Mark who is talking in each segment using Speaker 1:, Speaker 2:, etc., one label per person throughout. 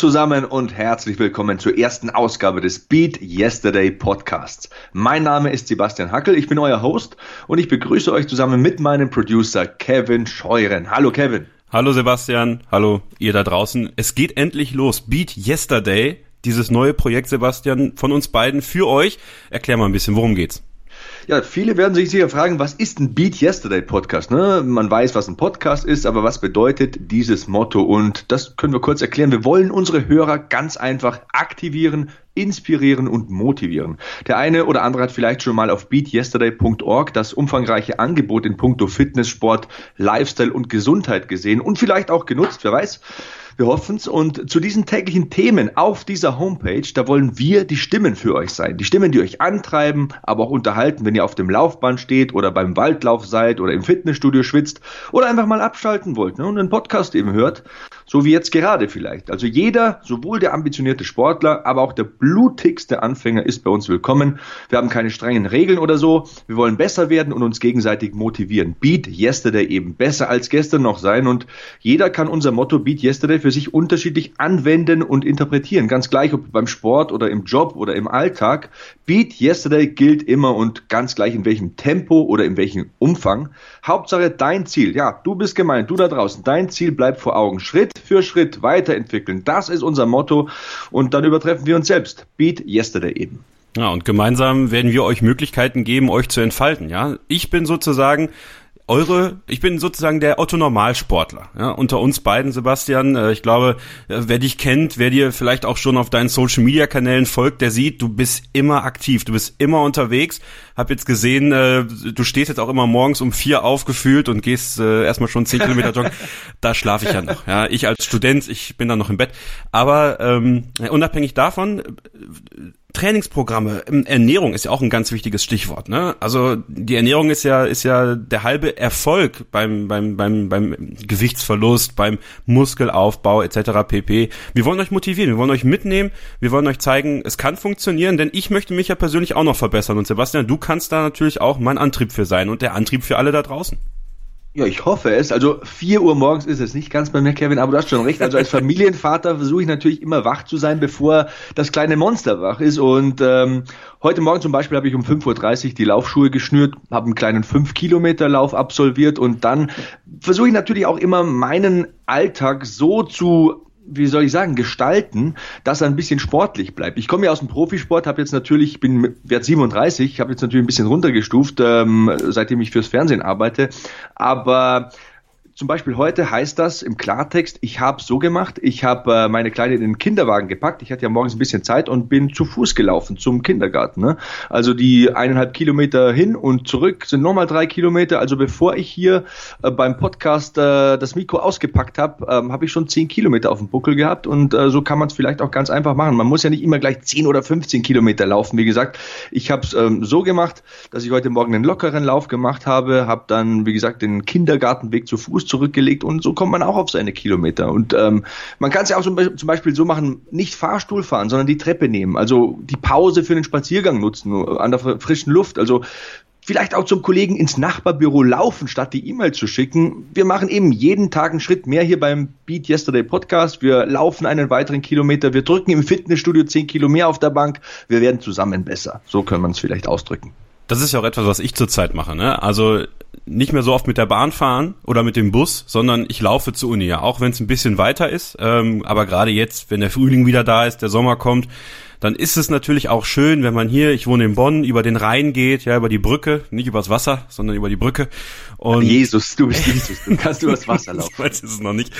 Speaker 1: Zusammen und herzlich willkommen zur ersten Ausgabe des Beat Yesterday Podcasts. Mein Name ist Sebastian Hackel, ich bin euer Host und ich begrüße euch zusammen mit meinem Producer Kevin Scheuren. Hallo Kevin.
Speaker 2: Hallo Sebastian, hallo ihr da draußen. Es geht endlich los. Beat Yesterday, dieses neue Projekt Sebastian von uns beiden für euch. Erklär mal ein bisschen, worum geht's?
Speaker 1: Ja, viele werden sich sicher fragen, was ist ein Beat Yesterday Podcast? Ne? Man weiß, was ein Podcast ist, aber was bedeutet dieses Motto? Und das können wir kurz erklären. Wir wollen unsere Hörer ganz einfach aktivieren, inspirieren und motivieren. Der eine oder andere hat vielleicht schon mal auf beatyesterday.org das umfangreiche Angebot in puncto Fitness, Sport, Lifestyle und Gesundheit gesehen und vielleicht auch genutzt, wer weiß. Wir hoffen es. Und zu diesen täglichen Themen auf dieser Homepage, da wollen wir die Stimmen für euch sein. Die Stimmen, die euch antreiben, aber auch unterhalten, wenn ihr auf dem Laufband steht oder beim Waldlauf seid oder im Fitnessstudio schwitzt oder einfach mal abschalten wollt ne, und einen Podcast eben hört. So wie jetzt gerade vielleicht. Also jeder, sowohl der ambitionierte Sportler, aber auch der blutigste Anfänger ist bei uns willkommen. Wir haben keine strengen Regeln oder so. Wir wollen besser werden und uns gegenseitig motivieren. Beat Yesterday eben besser als gestern noch sein und jeder kann unser Motto Beat Yesterday für sich unterschiedlich anwenden und interpretieren. Ganz gleich, ob beim Sport oder im Job oder im Alltag. Beat Yesterday gilt immer und ganz gleich in welchem Tempo oder in welchem Umfang. Hauptsache dein Ziel. Ja, du bist gemeint, du da draußen. Dein Ziel bleibt vor Augen. Schritt für Schritt weiterentwickeln. Das ist unser Motto und dann übertreffen wir uns selbst. Beat Yesterday eben.
Speaker 2: Ja, und gemeinsam werden wir euch Möglichkeiten geben, euch zu entfalten. Ja, ich bin sozusagen eure, ich bin sozusagen der Otto Normalsportler. Ja, unter uns beiden, Sebastian. Äh, ich glaube, äh, wer dich kennt, wer dir vielleicht auch schon auf deinen Social Media Kanälen folgt, der sieht, du bist immer aktiv, du bist immer unterwegs. Hab jetzt gesehen, äh, du stehst jetzt auch immer morgens um vier aufgefühlt und gehst erstmal schon zehn Kilometer joggen. Da schlafe ich ja noch. Ja, ich als Student, ich bin dann noch im Bett. Aber ähm, unabhängig davon Trainingsprogramme, ähm, Ernährung ist ja auch ein ganz wichtiges Stichwort. Ne? Also die Ernährung ist ja ist ja der halbe Erfolg beim beim beim beim Gewichtsverlust, beim Muskelaufbau etc. pp. Wir wollen euch motivieren, wir wollen euch mitnehmen, wir wollen euch zeigen, es kann funktionieren, denn ich möchte mich ja persönlich auch noch verbessern und Sebastian, du kannst da natürlich auch mein Antrieb für sein und der Antrieb für alle da draußen.
Speaker 1: Ja, ich hoffe es. Also vier Uhr morgens ist es nicht ganz bei mir, Kevin, aber du hast schon recht. Also als Familienvater versuche ich natürlich immer wach zu sein, bevor das kleine Monster wach ist. Und ähm, heute Morgen zum Beispiel habe ich um 5.30 Uhr die Laufschuhe geschnürt, habe einen kleinen 5-Kilometer-Lauf absolviert und dann versuche ich natürlich auch immer meinen Alltag so zu wie soll ich sagen, gestalten, dass er ein bisschen sportlich bleibt. Ich komme ja aus dem Profisport, habe jetzt natürlich, ich bin Wert 37, habe jetzt natürlich ein bisschen runtergestuft, ähm, seitdem ich fürs Fernsehen arbeite, aber zum Beispiel heute heißt das im Klartext, ich habe so gemacht, ich habe äh, meine Kleine in den Kinderwagen gepackt, ich hatte ja morgens ein bisschen Zeit und bin zu Fuß gelaufen zum Kindergarten. Ne? Also die eineinhalb Kilometer hin und zurück sind nochmal drei Kilometer. Also bevor ich hier äh, beim Podcast äh, das Mikro ausgepackt habe, ähm, habe ich schon zehn Kilometer auf dem Buckel gehabt und äh, so kann man es vielleicht auch ganz einfach machen. Man muss ja nicht immer gleich zehn oder 15 Kilometer laufen. Wie gesagt, ich habe es ähm, so gemacht, dass ich heute Morgen einen lockeren Lauf gemacht habe, habe dann, wie gesagt, den Kindergartenweg zu Fuß zurückgelegt und so kommt man auch auf seine Kilometer. Und ähm, man kann es ja auch zum Beispiel so machen, nicht Fahrstuhl fahren, sondern die Treppe nehmen. Also die Pause für den Spaziergang nutzen, an der frischen Luft. Also vielleicht auch zum Kollegen ins Nachbarbüro laufen, statt die E-Mail zu schicken. Wir machen eben jeden Tag einen Schritt mehr hier beim Beat Yesterday Podcast. Wir laufen einen weiteren Kilometer. Wir drücken im Fitnessstudio zehn Kilo mehr auf der Bank. Wir werden zusammen besser. So können wir es vielleicht ausdrücken.
Speaker 2: Das ist ja auch etwas, was ich zurzeit mache. Ne? Also nicht mehr so oft mit der Bahn fahren oder mit dem Bus, sondern ich laufe zur Uni, ja, auch wenn es ein bisschen weiter ist. Ähm, aber gerade jetzt, wenn der Frühling wieder da ist, der Sommer kommt, dann ist es natürlich auch schön, wenn man hier, ich wohne in Bonn, über den Rhein geht, ja, über die Brücke, nicht übers Wasser, sondern über die Brücke.
Speaker 1: Und Jesus, du bist Jesus, du kannst übers Wasser laufen.
Speaker 2: so ist es noch nicht.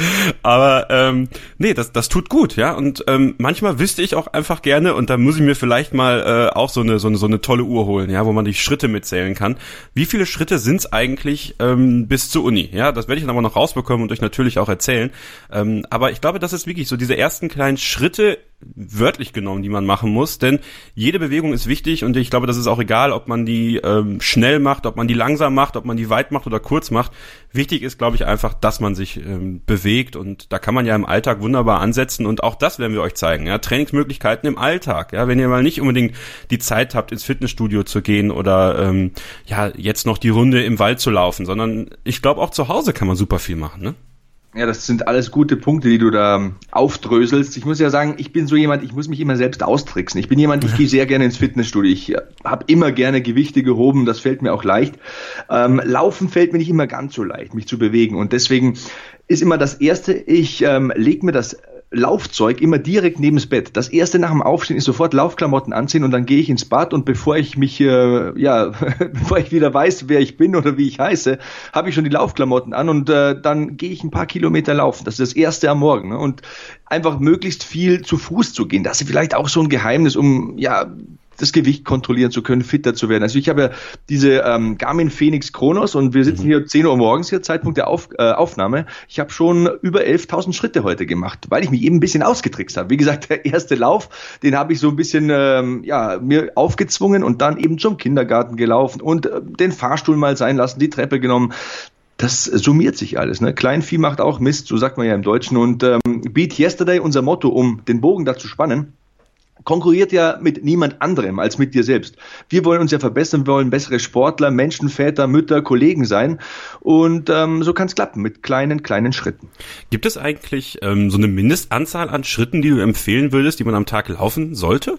Speaker 2: Aber ähm, nee, das, das tut gut, ja. Und ähm, manchmal wüsste ich auch einfach gerne, und da muss ich mir vielleicht mal äh, auch so eine, so eine so eine tolle Uhr holen, ja, wo man die Schritte mitzählen kann. Wie viele Schritte sind's eigentlich ähm, bis zur Uni? Ja, das werde ich dann aber noch rausbekommen und euch natürlich auch erzählen. Ähm, aber ich glaube, das ist wirklich so diese ersten kleinen Schritte wörtlich genommen, die man machen muss, denn jede Bewegung ist wichtig und ich glaube, das ist auch egal, ob man die ähm, schnell macht, ob man die langsam macht, ob man die weit macht oder kurz macht. Wichtig ist, glaube ich, einfach, dass man sich ähm, bewegt und da kann man ja im Alltag wunderbar ansetzen und auch das werden wir euch zeigen. Ja, Trainingsmöglichkeiten im Alltag. Ja, wenn ihr mal nicht unbedingt die Zeit habt, ins Fitnessstudio zu gehen oder ähm, ja jetzt noch die Runde im Wald zu laufen, sondern ich glaube auch zu Hause kann man super viel machen. Ne?
Speaker 1: Ja, das sind alles gute Punkte, die du da aufdröselst. Ich muss ja sagen, ich bin so jemand, ich muss mich immer selbst austricksen. Ich bin jemand, ich gehe sehr gerne ins Fitnessstudio. Ich äh, habe immer gerne Gewichte gehoben, das fällt mir auch leicht. Ähm, Laufen fällt mir nicht immer ganz so leicht, mich zu bewegen. Und deswegen ist immer das Erste, ich ähm, lege mir das Laufzeug immer direkt neben das Bett. Das erste nach dem Aufstehen ist sofort Laufklamotten anziehen und dann gehe ich ins Bad und bevor ich mich, äh, ja, bevor ich wieder weiß, wer ich bin oder wie ich heiße, habe ich schon die Laufklamotten an und äh, dann gehe ich ein paar Kilometer laufen. Das ist das erste am Morgen. Ne? Und einfach möglichst viel zu Fuß zu gehen. Das ist vielleicht auch so ein Geheimnis, um ja das Gewicht kontrollieren zu können, fitter zu werden. Also ich habe ja diese ähm, Garmin Phoenix Chronos und wir sitzen mhm. hier 10 Uhr morgens hier, Zeitpunkt der Auf, äh, Aufnahme. Ich habe schon über 11.000 Schritte heute gemacht, weil ich mich eben ein bisschen ausgetrickst habe. Wie gesagt, der erste Lauf, den habe ich so ein bisschen ähm, ja, mir aufgezwungen und dann eben zum Kindergarten gelaufen und äh, den Fahrstuhl mal sein lassen, die Treppe genommen das summiert sich alles. Ne? Kleinvieh macht auch Mist, so sagt man ja im Deutschen. Und ähm, Beat Yesterday, unser Motto, um den Bogen dazu spannen, konkurriert ja mit niemand anderem als mit dir selbst. Wir wollen uns ja verbessern, wir wollen bessere Sportler, Menschen, Väter, Mütter, Kollegen sein. Und ähm, so kann es klappen mit kleinen, kleinen Schritten.
Speaker 2: Gibt es eigentlich ähm, so eine Mindestanzahl an Schritten, die du empfehlen würdest, die man am Tag laufen sollte?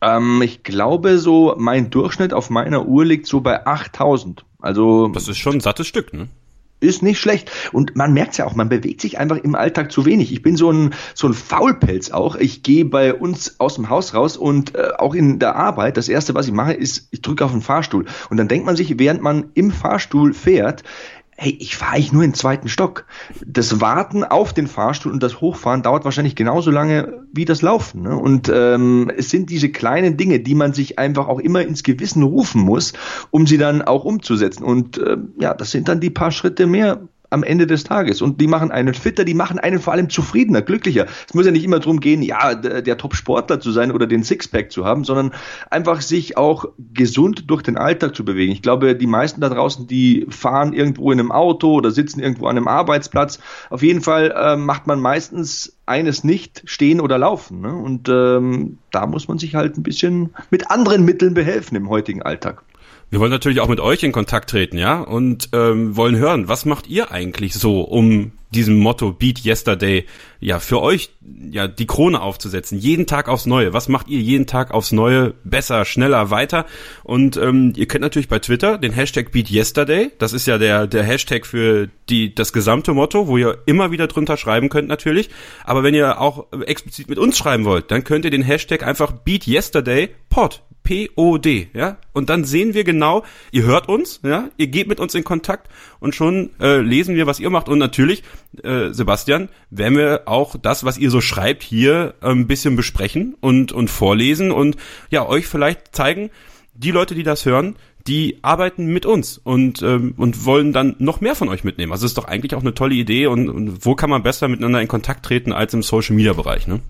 Speaker 1: Ähm, ich glaube so, mein Durchschnitt auf meiner Uhr liegt so bei 8000. Also
Speaker 2: das ist schon ein sattes Stück, ne?
Speaker 1: Ist nicht schlecht. Und man merkt ja auch, man bewegt sich einfach im Alltag zu wenig. Ich bin so ein, so ein Faulpelz auch. Ich gehe bei uns aus dem Haus raus und äh, auch in der Arbeit, das erste, was ich mache, ist, ich drücke auf den Fahrstuhl. Und dann denkt man sich, während man im Fahrstuhl fährt, hey, ich fahre ich nur den zweiten Stock. Das Warten auf den Fahrstuhl und das Hochfahren dauert wahrscheinlich genauso lange wie das Laufen. Ne? Und ähm, es sind diese kleinen Dinge, die man sich einfach auch immer ins Gewissen rufen muss, um sie dann auch umzusetzen. Und äh, ja, das sind dann die paar Schritte mehr, am Ende des Tages. Und die machen einen fitter, die machen einen vor allem zufriedener, glücklicher. Es muss ja nicht immer darum gehen, ja, der Top-Sportler zu sein oder den Sixpack zu haben, sondern einfach sich auch gesund durch den Alltag zu bewegen. Ich glaube, die meisten da draußen, die fahren irgendwo in einem Auto oder sitzen irgendwo an einem Arbeitsplatz. Auf jeden Fall äh, macht man meistens eines nicht, stehen oder laufen. Ne? Und ähm, da muss man sich halt ein bisschen mit anderen Mitteln behelfen im heutigen Alltag.
Speaker 2: Wir wollen natürlich auch mit euch in Kontakt treten, ja, und ähm, wollen hören, was macht ihr eigentlich so, um diesem Motto Beat Yesterday ja für euch ja die Krone aufzusetzen. Jeden Tag aufs Neue. Was macht ihr jeden Tag aufs Neue besser, schneller, weiter? Und ähm, ihr kennt natürlich bei Twitter den Hashtag Beat Yesterday. Das ist ja der der Hashtag für die das gesamte Motto, wo ihr immer wieder drunter schreiben könnt natürlich. Aber wenn ihr auch explizit mit uns schreiben wollt, dann könnt ihr den Hashtag einfach Beat Yesterday Pod P-O-D, ja. Und dann sehen wir genau, ihr hört uns, ja, ihr geht mit uns in Kontakt und schon äh, lesen wir, was ihr macht. Und natürlich äh, Sebastian, werden wir auch das, was ihr so schreibt, hier äh, ein bisschen besprechen und, und vorlesen und ja, euch vielleicht zeigen, die Leute, die das hören, die arbeiten mit uns und, ähm, und wollen dann noch mehr von euch mitnehmen. Also ist doch eigentlich auch eine tolle Idee und, und wo kann man besser miteinander in Kontakt treten als im Social Media Bereich, ne?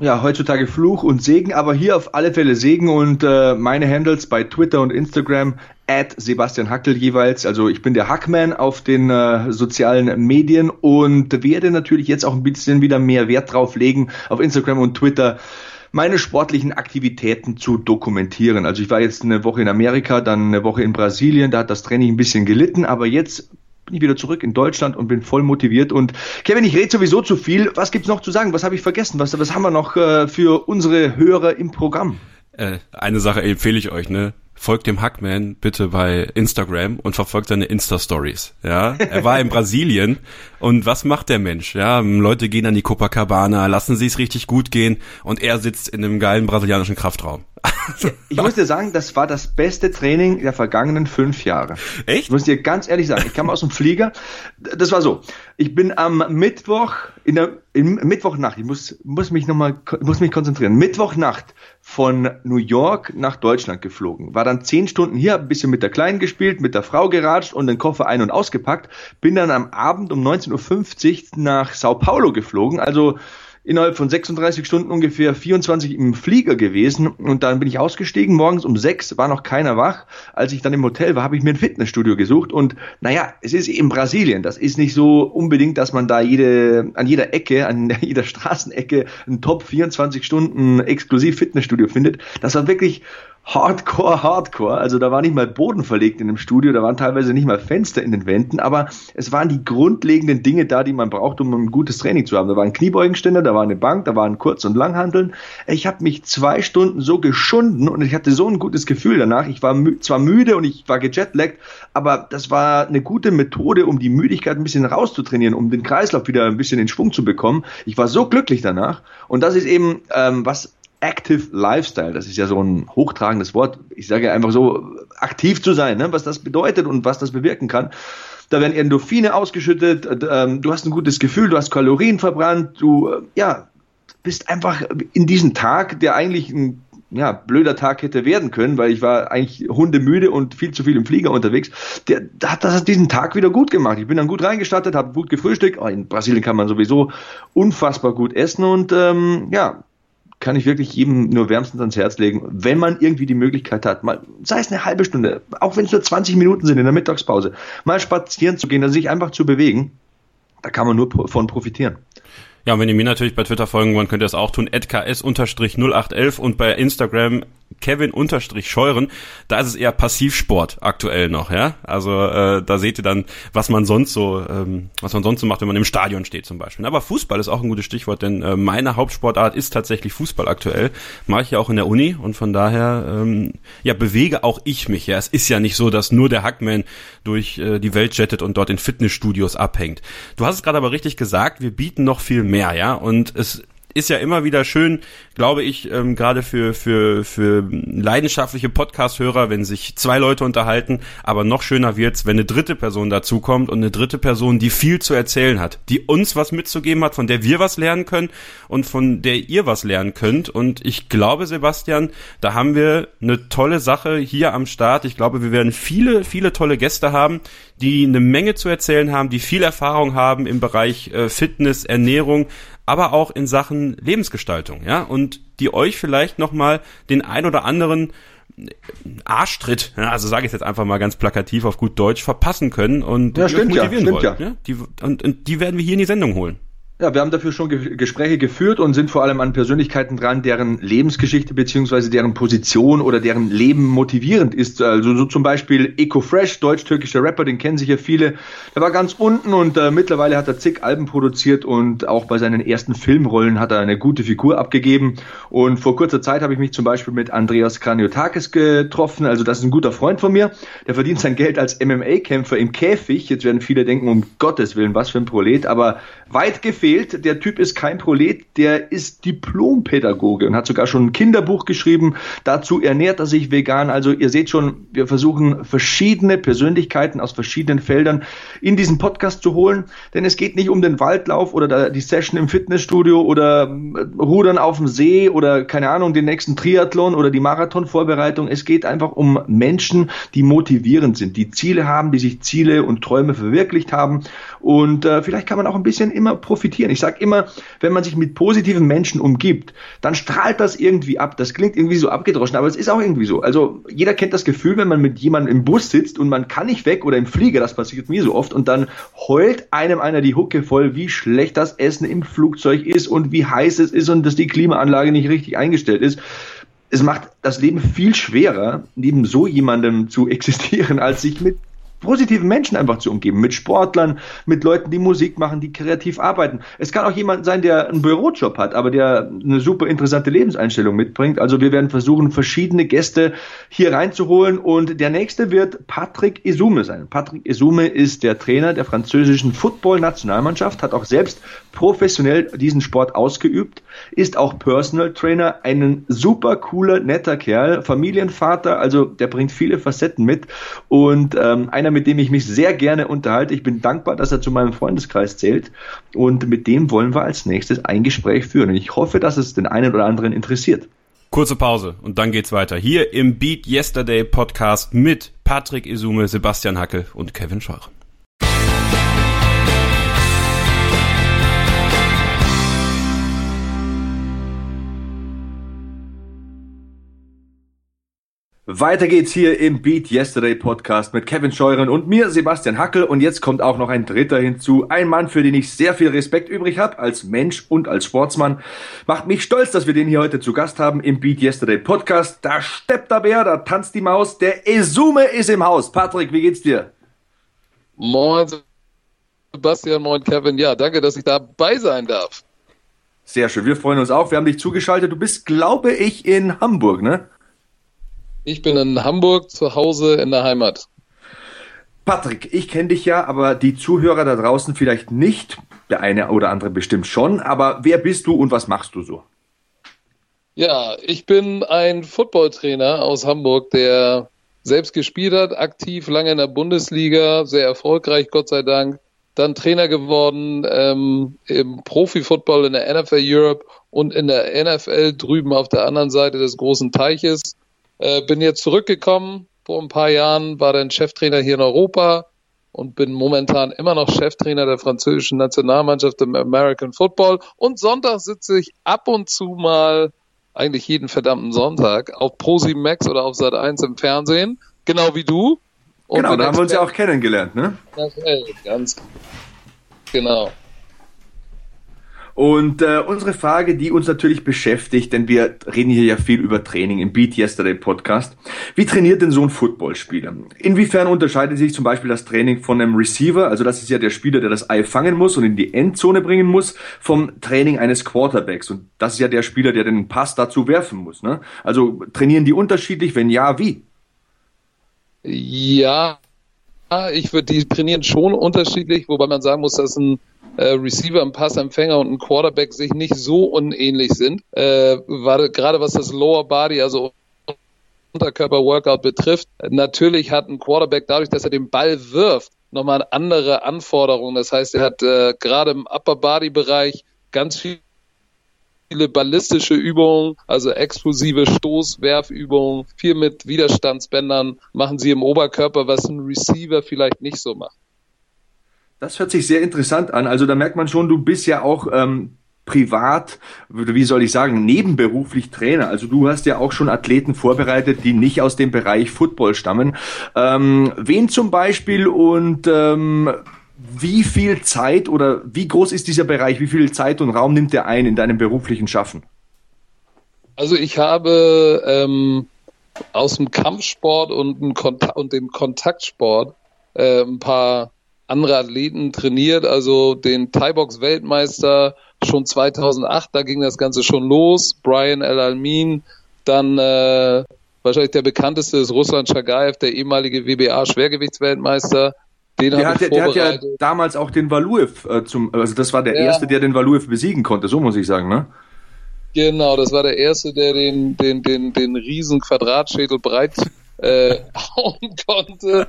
Speaker 1: Ja, heutzutage Fluch und Segen, aber hier auf alle Fälle Segen und äh, meine Handles bei Twitter und Instagram at Sebastian Hackel jeweils. Also ich bin der Hackman auf den äh, sozialen Medien und werde natürlich jetzt auch ein bisschen wieder mehr Wert drauf legen, auf Instagram und Twitter meine sportlichen Aktivitäten zu dokumentieren. Also ich war jetzt eine Woche in Amerika, dann eine Woche in Brasilien, da hat das Training ein bisschen gelitten, aber jetzt bin ich wieder zurück in Deutschland und bin voll motiviert. Und Kevin, ich rede sowieso zu viel. Was gibt's noch zu sagen? Was habe ich vergessen? Was, was haben wir noch äh, für unsere Hörer im Programm?
Speaker 2: Äh, eine Sache empfehle ich euch, ne? folgt dem Hackman bitte bei Instagram und verfolgt seine Insta-Stories. Ja, er war in Brasilien und was macht der Mensch? Ja, Leute gehen an die Copacabana, lassen sie es richtig gut gehen und er sitzt in einem geilen brasilianischen Kraftraum.
Speaker 1: ich muss dir sagen, das war das beste Training der vergangenen fünf Jahre. Echt? Ich muss dir ganz ehrlich sagen, ich kam aus dem Flieger. Das war so. Ich bin am Mittwoch in der in Mittwochnacht. Ich muss muss mich noch mal muss mich konzentrieren. Mittwochnacht von New York nach Deutschland geflogen. War dann zehn Stunden hier, ein bisschen mit der Kleinen gespielt, mit der Frau geratscht und den Koffer ein und ausgepackt. Bin dann am Abend um 19:50 Uhr nach Sao Paulo geflogen. Also innerhalb von 36 Stunden ungefähr 24 im Flieger gewesen und dann bin ich ausgestiegen, morgens um sechs war noch keiner wach. Als ich dann im Hotel war, habe ich mir ein Fitnessstudio gesucht und naja, es ist eben Brasilien. Das ist nicht so unbedingt, dass man da jede, an jeder Ecke, an jeder Straßenecke ein Top 24 Stunden exklusiv Fitnessstudio findet. Das war wirklich Hardcore, Hardcore. Also da war nicht mal Boden verlegt in dem Studio, da waren teilweise nicht mal Fenster in den Wänden, aber es waren die grundlegenden Dinge da, die man braucht, um ein gutes Training zu haben. Da war ein Kniebeugenständer, da war eine Bank, da waren Kurz- und Langhandeln. Ich habe mich zwei Stunden so geschunden und ich hatte so ein gutes Gefühl danach. Ich war mü zwar müde und ich war gejetlaggt, aber das war eine gute Methode, um die Müdigkeit ein bisschen rauszutrainieren, um den Kreislauf wieder ein bisschen in Schwung zu bekommen. Ich war so glücklich danach und das ist eben ähm, was Active Lifestyle, das ist ja so ein hochtragendes Wort. Ich sage einfach so, aktiv zu sein, ne? was das bedeutet und was das bewirken kann. Da werden Endorphine ausgeschüttet, ähm, du hast ein gutes Gefühl, du hast Kalorien verbrannt, du äh, ja, bist einfach in diesem Tag, der eigentlich ein ja, blöder Tag hätte werden können, weil ich war eigentlich hundemüde und viel zu viel im Flieger unterwegs. Der, der hat das diesen Tag wieder gut gemacht. Ich bin dann gut reingestartet, habe gut gefrühstückt. Oh, in Brasilien kann man sowieso unfassbar gut essen und ähm, ja, kann ich wirklich jedem nur wärmstens ans Herz legen, wenn man irgendwie die Möglichkeit hat, mal, sei es eine halbe Stunde, auch wenn es nur 20 Minuten sind in der Mittagspause, mal spazieren zu gehen, also sich einfach zu bewegen, da kann man nur von profitieren.
Speaker 2: Ja, und wenn ihr mir natürlich bei Twitter folgen wollt, könnt ihr das auch tun. ks-0811 und bei Instagram Kevin-Scheuren. Da ist es eher Passivsport aktuell noch, ja. Also äh, da seht ihr dann, was man sonst so, ähm, was man sonst so macht, wenn man im Stadion steht zum Beispiel. Aber Fußball ist auch ein gutes Stichwort, denn äh, meine Hauptsportart ist tatsächlich Fußball aktuell. Mache ich ja auch in der Uni und von daher ähm, ja bewege auch ich mich. Ja, es ist ja nicht so, dass nur der Hackman durch äh, die Welt jettet und dort in Fitnessstudios abhängt. Du hast es gerade aber richtig gesagt. Wir bieten noch viel mehr, ja. Und es ist ja immer wieder schön, glaube ich, ähm, gerade für, für, für leidenschaftliche Podcast-Hörer, wenn sich zwei Leute unterhalten, aber noch schöner wird's, wenn eine dritte Person dazukommt und eine dritte Person, die viel zu erzählen hat, die uns was mitzugeben hat, von der wir was lernen können und von der ihr was lernen könnt. Und ich glaube, Sebastian, da haben wir eine tolle Sache hier am Start. Ich glaube, wir werden viele, viele tolle Gäste haben, die eine Menge zu erzählen haben, die viel Erfahrung haben im Bereich äh, Fitness, Ernährung, aber auch in Sachen Lebensgestaltung, ja, und die euch vielleicht nochmal den ein oder anderen Arschtritt, ja, also sage ich jetzt einfach mal ganz plakativ auf gut Deutsch, verpassen können und
Speaker 1: ja, stimmt motivieren
Speaker 2: ja, stimmt wollen. Ja. ja? Die, und, und die werden wir hier in die Sendung holen.
Speaker 1: Ja, wir haben dafür schon Ge Gespräche geführt und sind vor allem an Persönlichkeiten dran, deren Lebensgeschichte beziehungsweise deren Position oder deren Leben motivierend ist. Also so zum Beispiel Eco Fresh, deutsch-türkischer Rapper, den kennen sicher viele. Der war ganz unten und äh, mittlerweile hat er zig Alben produziert und auch bei seinen ersten Filmrollen hat er eine gute Figur abgegeben. Und vor kurzer Zeit habe ich mich zum Beispiel mit Andreas Kraniotakis getroffen. Also das ist ein guter Freund von mir. Der verdient sein Geld als MMA-Kämpfer im Käfig. Jetzt werden viele denken, um Gottes Willen, was für ein Prolet. Aber weit gefehlt fehlt. Der Typ ist kein Prolet, der ist Diplompädagoge und hat sogar schon ein Kinderbuch geschrieben. Dazu ernährt er sich vegan. Also ihr seht schon, wir versuchen verschiedene Persönlichkeiten aus verschiedenen Feldern in diesen Podcast zu holen. Denn es geht nicht um den Waldlauf oder die Session im Fitnessstudio oder äh, Rudern auf dem See oder keine Ahnung, den nächsten Triathlon oder die Marathonvorbereitung. Es geht einfach um Menschen, die motivierend sind, die Ziele haben, die sich Ziele und Träume verwirklicht haben. Und äh, vielleicht kann man auch ein bisschen immer profitieren profitieren. Ich sage immer, wenn man sich mit positiven Menschen umgibt, dann strahlt das irgendwie ab. Das klingt irgendwie so abgedroschen, aber es ist auch irgendwie so. Also jeder kennt das Gefühl, wenn man mit jemandem im Bus sitzt und man kann nicht weg oder im Flieger, das passiert mir so oft, und dann heult einem einer die Hucke voll, wie schlecht das Essen im Flugzeug ist und wie heiß es ist und dass die Klimaanlage nicht richtig eingestellt ist es macht das Leben viel schwerer, neben so jemandem zu existieren, als sich mit positiven Menschen einfach zu umgeben, mit Sportlern, mit Leuten, die Musik machen, die kreativ arbeiten. Es kann auch jemand sein, der einen Bürojob hat, aber der eine super interessante Lebenseinstellung mitbringt. Also wir werden versuchen, verschiedene Gäste hier reinzuholen und der nächste wird Patrick Isume sein. Patrick Isume ist der Trainer der französischen Football-Nationalmannschaft, hat auch selbst professionell diesen Sport ausgeübt, ist auch Personal Trainer, ein super cooler, netter Kerl, Familienvater, also der bringt viele Facetten mit und ähm, einer mit dem ich mich sehr gerne unterhalte. Ich bin dankbar, dass er zu meinem Freundeskreis zählt. Und mit dem wollen wir als nächstes ein Gespräch führen. Und ich hoffe, dass es den einen oder anderen interessiert.
Speaker 2: Kurze Pause und dann geht's weiter. Hier im Beat Yesterday Podcast mit Patrick Isume, Sebastian Hackel und Kevin Scheuren.
Speaker 1: Weiter geht's hier im Beat Yesterday Podcast mit Kevin Scheuren und mir, Sebastian Hackel. Und jetzt kommt auch noch ein Dritter hinzu. Ein Mann, für den ich sehr viel Respekt übrig habe, als Mensch und als Sportsmann. Macht mich stolz, dass wir den hier heute zu Gast haben im Beat Yesterday Podcast. Da steppt der Bär, da tanzt die Maus. Der Esume ist im Haus. Patrick, wie geht's dir?
Speaker 3: Moin, Sebastian, moin, Kevin. Ja, danke, dass ich dabei sein darf.
Speaker 1: Sehr schön. Wir freuen uns auch. Wir haben dich zugeschaltet. Du bist, glaube ich, in Hamburg, ne?
Speaker 3: Ich bin in Hamburg zu Hause in der Heimat.
Speaker 1: Patrick, ich kenne dich ja, aber die Zuhörer da draußen vielleicht nicht. Der eine oder andere bestimmt schon. Aber wer bist du und was machst du so?
Speaker 3: Ja, ich bin ein Footballtrainer aus Hamburg, der selbst gespielt hat, aktiv lange in der Bundesliga, sehr erfolgreich, Gott sei Dank. Dann Trainer geworden ähm, im Profi-Football in der NFL Europe und in der NFL drüben auf der anderen Seite des großen Teiches äh, bin jetzt zurückgekommen vor ein paar Jahren, war dann Cheftrainer hier in Europa und bin momentan immer noch Cheftrainer der französischen Nationalmannschaft im American Football. Und Sonntag sitze ich ab und zu mal, eigentlich jeden verdammten Sonntag, auf Pro7 Max oder auf Sat 1 im Fernsehen, genau wie du.
Speaker 1: Und genau, da haben wir uns ja auch kennengelernt, ne?
Speaker 3: Ganz genau.
Speaker 1: Und äh, unsere Frage, die uns natürlich beschäftigt, denn wir reden hier ja viel über Training im Beat Yesterday Podcast. Wie trainiert denn so ein Footballspieler? Inwiefern unterscheidet sich zum Beispiel das Training von einem Receiver, also das ist ja der Spieler, der das Ei fangen muss und in die Endzone bringen muss, vom Training eines Quarterbacks? Und das ist ja der Spieler, der den Pass dazu werfen muss. Ne? Also trainieren die unterschiedlich? Wenn ja, wie?
Speaker 3: Ja, ich würde die trainieren schon unterschiedlich, wobei man sagen muss, dass ein äh, Receiver, ein Passempfänger und ein Quarterback sich nicht so unähnlich sind. Äh, gerade was das Lower Body, also Unterkörper-Workout betrifft. Natürlich hat ein Quarterback dadurch, dass er den Ball wirft, nochmal andere Anforderungen. Das heißt, er hat äh, gerade im Upper Body Bereich ganz viele ballistische Übungen, also explosive Stoßwerfübungen, viel mit Widerstandsbändern machen sie im Oberkörper, was ein Receiver vielleicht nicht so macht.
Speaker 1: Das hört sich sehr interessant an. Also da merkt man schon, du bist ja auch ähm, privat, wie soll ich sagen, nebenberuflich Trainer. Also du hast ja auch schon Athleten vorbereitet, die nicht aus dem Bereich Football stammen. Ähm, wen zum Beispiel und ähm, wie viel Zeit oder wie groß ist dieser Bereich, wie viel Zeit und Raum nimmt der ein in deinem beruflichen Schaffen?
Speaker 3: Also ich habe ähm, aus dem Kampfsport und, und dem Kontaktsport äh, ein paar andere Athleten trainiert, also den Thai-Box-Weltmeister schon 2008, da ging das Ganze schon los, Brian El-Almin, dann äh, wahrscheinlich der bekannteste ist Russland Chagaev, der ehemalige WBA-Schwergewichtsweltmeister,
Speaker 1: den der, hat, der hat ja damals auch den Valuev äh, zum, also das war der ja. erste, der den Valuev besiegen konnte, so muss ich sagen, ne?
Speaker 3: Genau, das war der erste, der den, den, den, den riesen Quadratschädel breit äh, hauen konnte.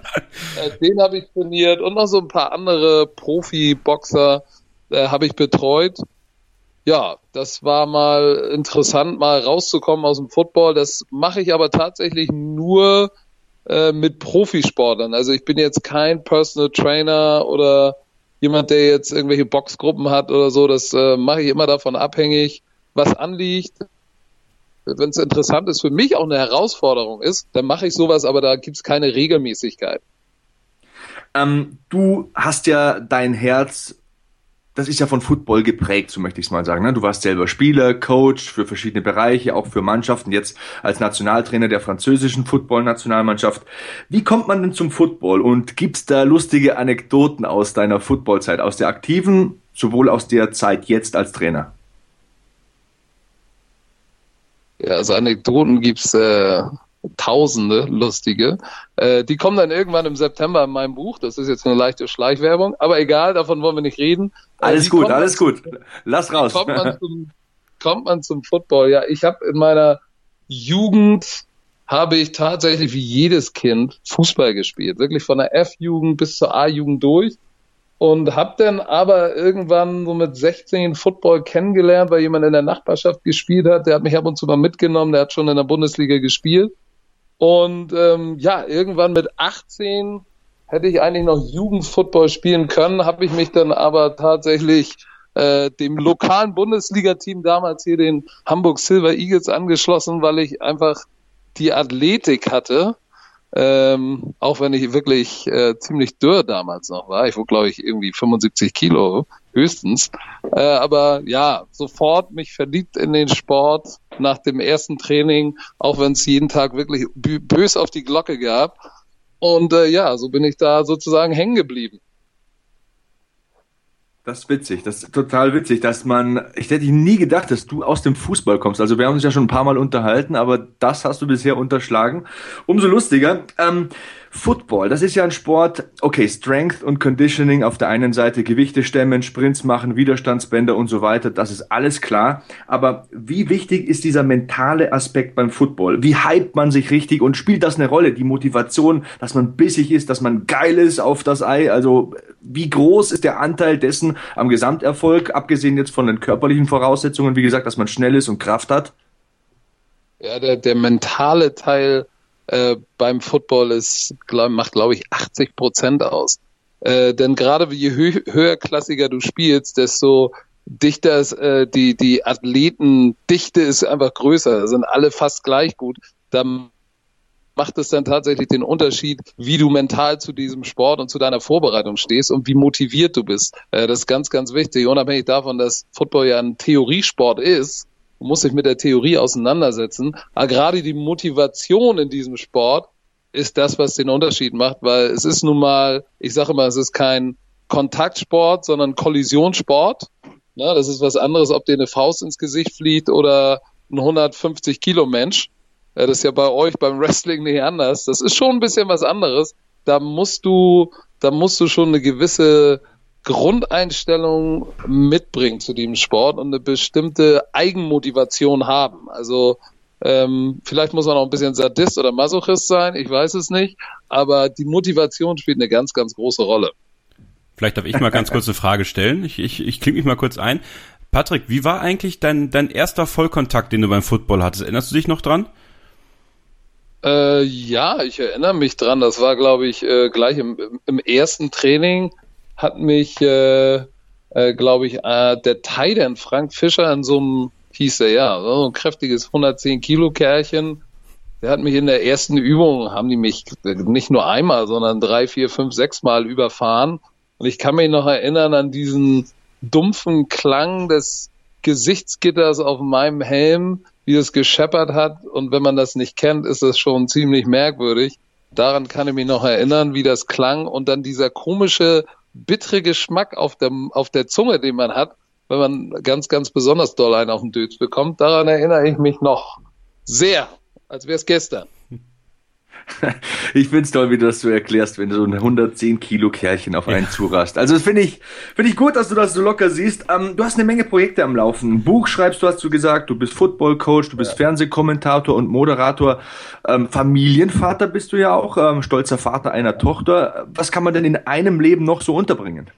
Speaker 3: Äh, den habe ich trainiert und noch so ein paar andere Profi-Boxer äh, habe ich betreut. Ja, das war mal interessant, mal rauszukommen aus dem Football. Das mache ich aber tatsächlich nur äh, mit Profisportlern. Also ich bin jetzt kein Personal Trainer oder jemand, der jetzt irgendwelche Boxgruppen hat oder so. Das äh, mache ich immer davon abhängig, was anliegt wenn es interessant ist, für mich auch eine Herausforderung ist, dann mache ich sowas, aber da gibt es keine Regelmäßigkeit.
Speaker 1: Ähm, du hast ja dein Herz, das ist ja von Football geprägt, so möchte ich es mal sagen. Ne? Du warst selber Spieler, Coach für verschiedene Bereiche, auch für Mannschaften, jetzt als Nationaltrainer der französischen Football-Nationalmannschaft. Wie kommt man denn zum Football und gibt es da lustige Anekdoten aus deiner Footballzeit, aus der aktiven, sowohl aus der Zeit jetzt als Trainer?
Speaker 3: Ja, also Anekdoten gibt's äh, tausende lustige. Äh, die kommen dann irgendwann im September in meinem Buch. Das ist jetzt eine leichte Schleichwerbung, aber egal, davon wollen wir nicht reden.
Speaker 1: Äh, alles gut, alles gut. Lass raus.
Speaker 3: Kommt man zum, kommt man zum Football? Ja, ich habe in meiner Jugend habe ich tatsächlich wie jedes Kind Fußball gespielt. Wirklich von der F-Jugend bis zur A-Jugend durch und habe dann aber irgendwann so mit 16 Football kennengelernt, weil jemand in der Nachbarschaft gespielt hat. Der hat mich ab und zu mal mitgenommen, der hat schon in der Bundesliga gespielt. Und ähm, ja, irgendwann mit 18 hätte ich eigentlich noch Jugendfootball spielen können, habe ich mich dann aber tatsächlich äh, dem lokalen Bundesliga-Team damals hier den Hamburg Silver Eagles angeschlossen, weil ich einfach die Athletik hatte, ähm, auch wenn ich wirklich äh, ziemlich dürr damals noch war. Ich wog, glaube ich, irgendwie 75 Kilo höchstens. Äh, aber ja, sofort mich verliebt in den Sport nach dem ersten Training, auch wenn es jeden Tag wirklich bös auf die Glocke gab. Und äh, ja, so bin ich da sozusagen hängen geblieben.
Speaker 1: Das ist witzig, das ist total witzig, dass man, ich hätte nie gedacht, dass du aus dem Fußball kommst. Also wir haben uns ja schon ein paar Mal unterhalten, aber das hast du bisher unterschlagen. Umso lustiger. Ähm, Football, das ist ja ein Sport, okay, Strength und Conditioning auf der einen Seite, Gewichte stemmen, Sprints machen, Widerstandsbänder und so weiter, das ist alles klar. Aber wie wichtig ist dieser mentale Aspekt beim Football? Wie hypt man sich richtig und spielt das eine Rolle? Die Motivation, dass man bissig ist, dass man geil ist auf das Ei? Also wie groß ist der Anteil dessen am Gesamterfolg, abgesehen jetzt von den körperlichen Voraussetzungen, wie gesagt, dass man schnell ist und Kraft hat?
Speaker 3: Ja, der, der mentale Teil äh, beim Football ist, glaub, macht, glaube ich, 80 Prozent aus. Äh, denn gerade je hö höherklassiger du spielst, desto dichter ist äh, die, die Athletendichte ist einfach größer, sind alle fast gleich gut. Da macht es dann tatsächlich den Unterschied, wie du mental zu diesem Sport und zu deiner Vorbereitung stehst und wie motiviert du bist. Äh, das ist ganz, ganz wichtig. Unabhängig davon, dass Football ja ein Theoriesport ist, muss sich mit der Theorie auseinandersetzen. Aber gerade die Motivation in diesem Sport ist das, was den Unterschied macht, weil es ist nun mal, ich sage immer, es ist kein Kontaktsport, sondern Kollisionssport. Na, das ist was anderes, ob dir eine Faust ins Gesicht fliegt oder ein 150 Kilo Mensch. Das ist ja bei euch beim Wrestling nicht anders. Das ist schon ein bisschen was anderes. Da musst du, da musst du schon eine gewisse Grundeinstellung mitbringen zu dem Sport und eine bestimmte Eigenmotivation haben. Also ähm, vielleicht muss man auch ein bisschen Sadist oder Masochist sein, ich weiß es nicht, aber die Motivation spielt eine ganz, ganz große Rolle.
Speaker 2: Vielleicht darf ich mal ganz kurz eine Frage stellen. Ich, ich, ich klinge mich mal kurz ein. Patrick, wie war eigentlich dein, dein erster Vollkontakt, den du beim Football hattest? Erinnerst du dich noch dran?
Speaker 3: Äh, ja, ich erinnere mich dran. Das war, glaube ich, äh, gleich im, im ersten Training hat mich, äh, äh, glaube ich, äh, der Titan Frank Fischer in so einem, hieß er ja, so ein kräftiges 110 Kilo Kerlchen. Der hat mich in der ersten Übung, haben die mich nicht nur einmal, sondern drei, vier, fünf, sechs Mal überfahren. Und ich kann mich noch erinnern an diesen dumpfen Klang des Gesichtsgitters auf meinem Helm, wie es gescheppert hat. Und wenn man das nicht kennt, ist das schon ziemlich merkwürdig. Daran kann ich mich noch erinnern, wie das klang. Und dann dieser komische bittere Geschmack auf der, auf der Zunge, den man hat, wenn man ganz, ganz besonders doll einen auf den Dötz bekommt. Daran erinnere ich mich noch sehr, als wäre es gestern.
Speaker 1: ich find's toll, wie du das so erklärst, wenn du so ein 110 Kilo Kerlchen auf einen ja. zurast. Also das finde ich, finde ich gut, dass du das so locker siehst. Ähm, du hast eine Menge Projekte am Laufen. Ein Buch schreibst du, hast du gesagt. Du bist Football Coach, du bist ja. Fernsehkommentator und Moderator. Ähm, Familienvater bist du ja auch, ähm, stolzer Vater einer Tochter. Was kann man denn in einem Leben noch so unterbringen?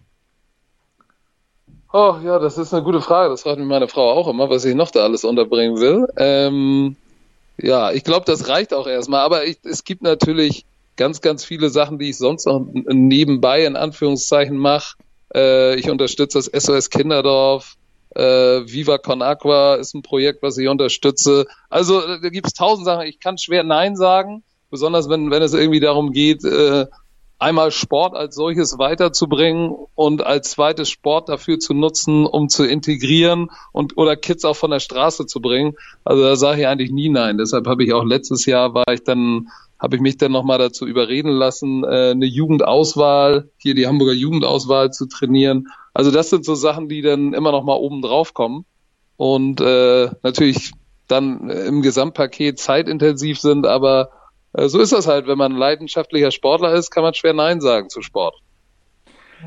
Speaker 3: Oh ja, das ist eine gute Frage. Das fragt mich meine Frau auch immer, was ich noch da alles unterbringen will. Ähm, ja, ich glaube, das reicht auch erstmal. Aber ich, es gibt natürlich ganz, ganz viele Sachen, die ich sonst noch nebenbei in Anführungszeichen mache. Äh, ich unterstütze das SOS Kinderdorf. Äh, Viva Con Aqua ist ein Projekt, was ich unterstütze. Also da gibt es tausend Sachen. Ich kann schwer Nein sagen, besonders wenn, wenn es irgendwie darum geht, äh, einmal Sport als solches weiterzubringen und als zweites Sport dafür zu nutzen, um zu integrieren und oder Kids auch von der Straße zu bringen. Also da sage ich eigentlich nie nein. Deshalb habe ich auch letztes Jahr war ich dann habe ich mich dann nochmal dazu überreden lassen, äh, eine Jugendauswahl, hier die Hamburger Jugendauswahl zu trainieren. Also das sind so Sachen, die dann immer noch mal oben drauf kommen und äh, natürlich dann im Gesamtpaket zeitintensiv sind, aber so ist das halt, wenn man leidenschaftlicher Sportler ist, kann man schwer Nein sagen zu Sport.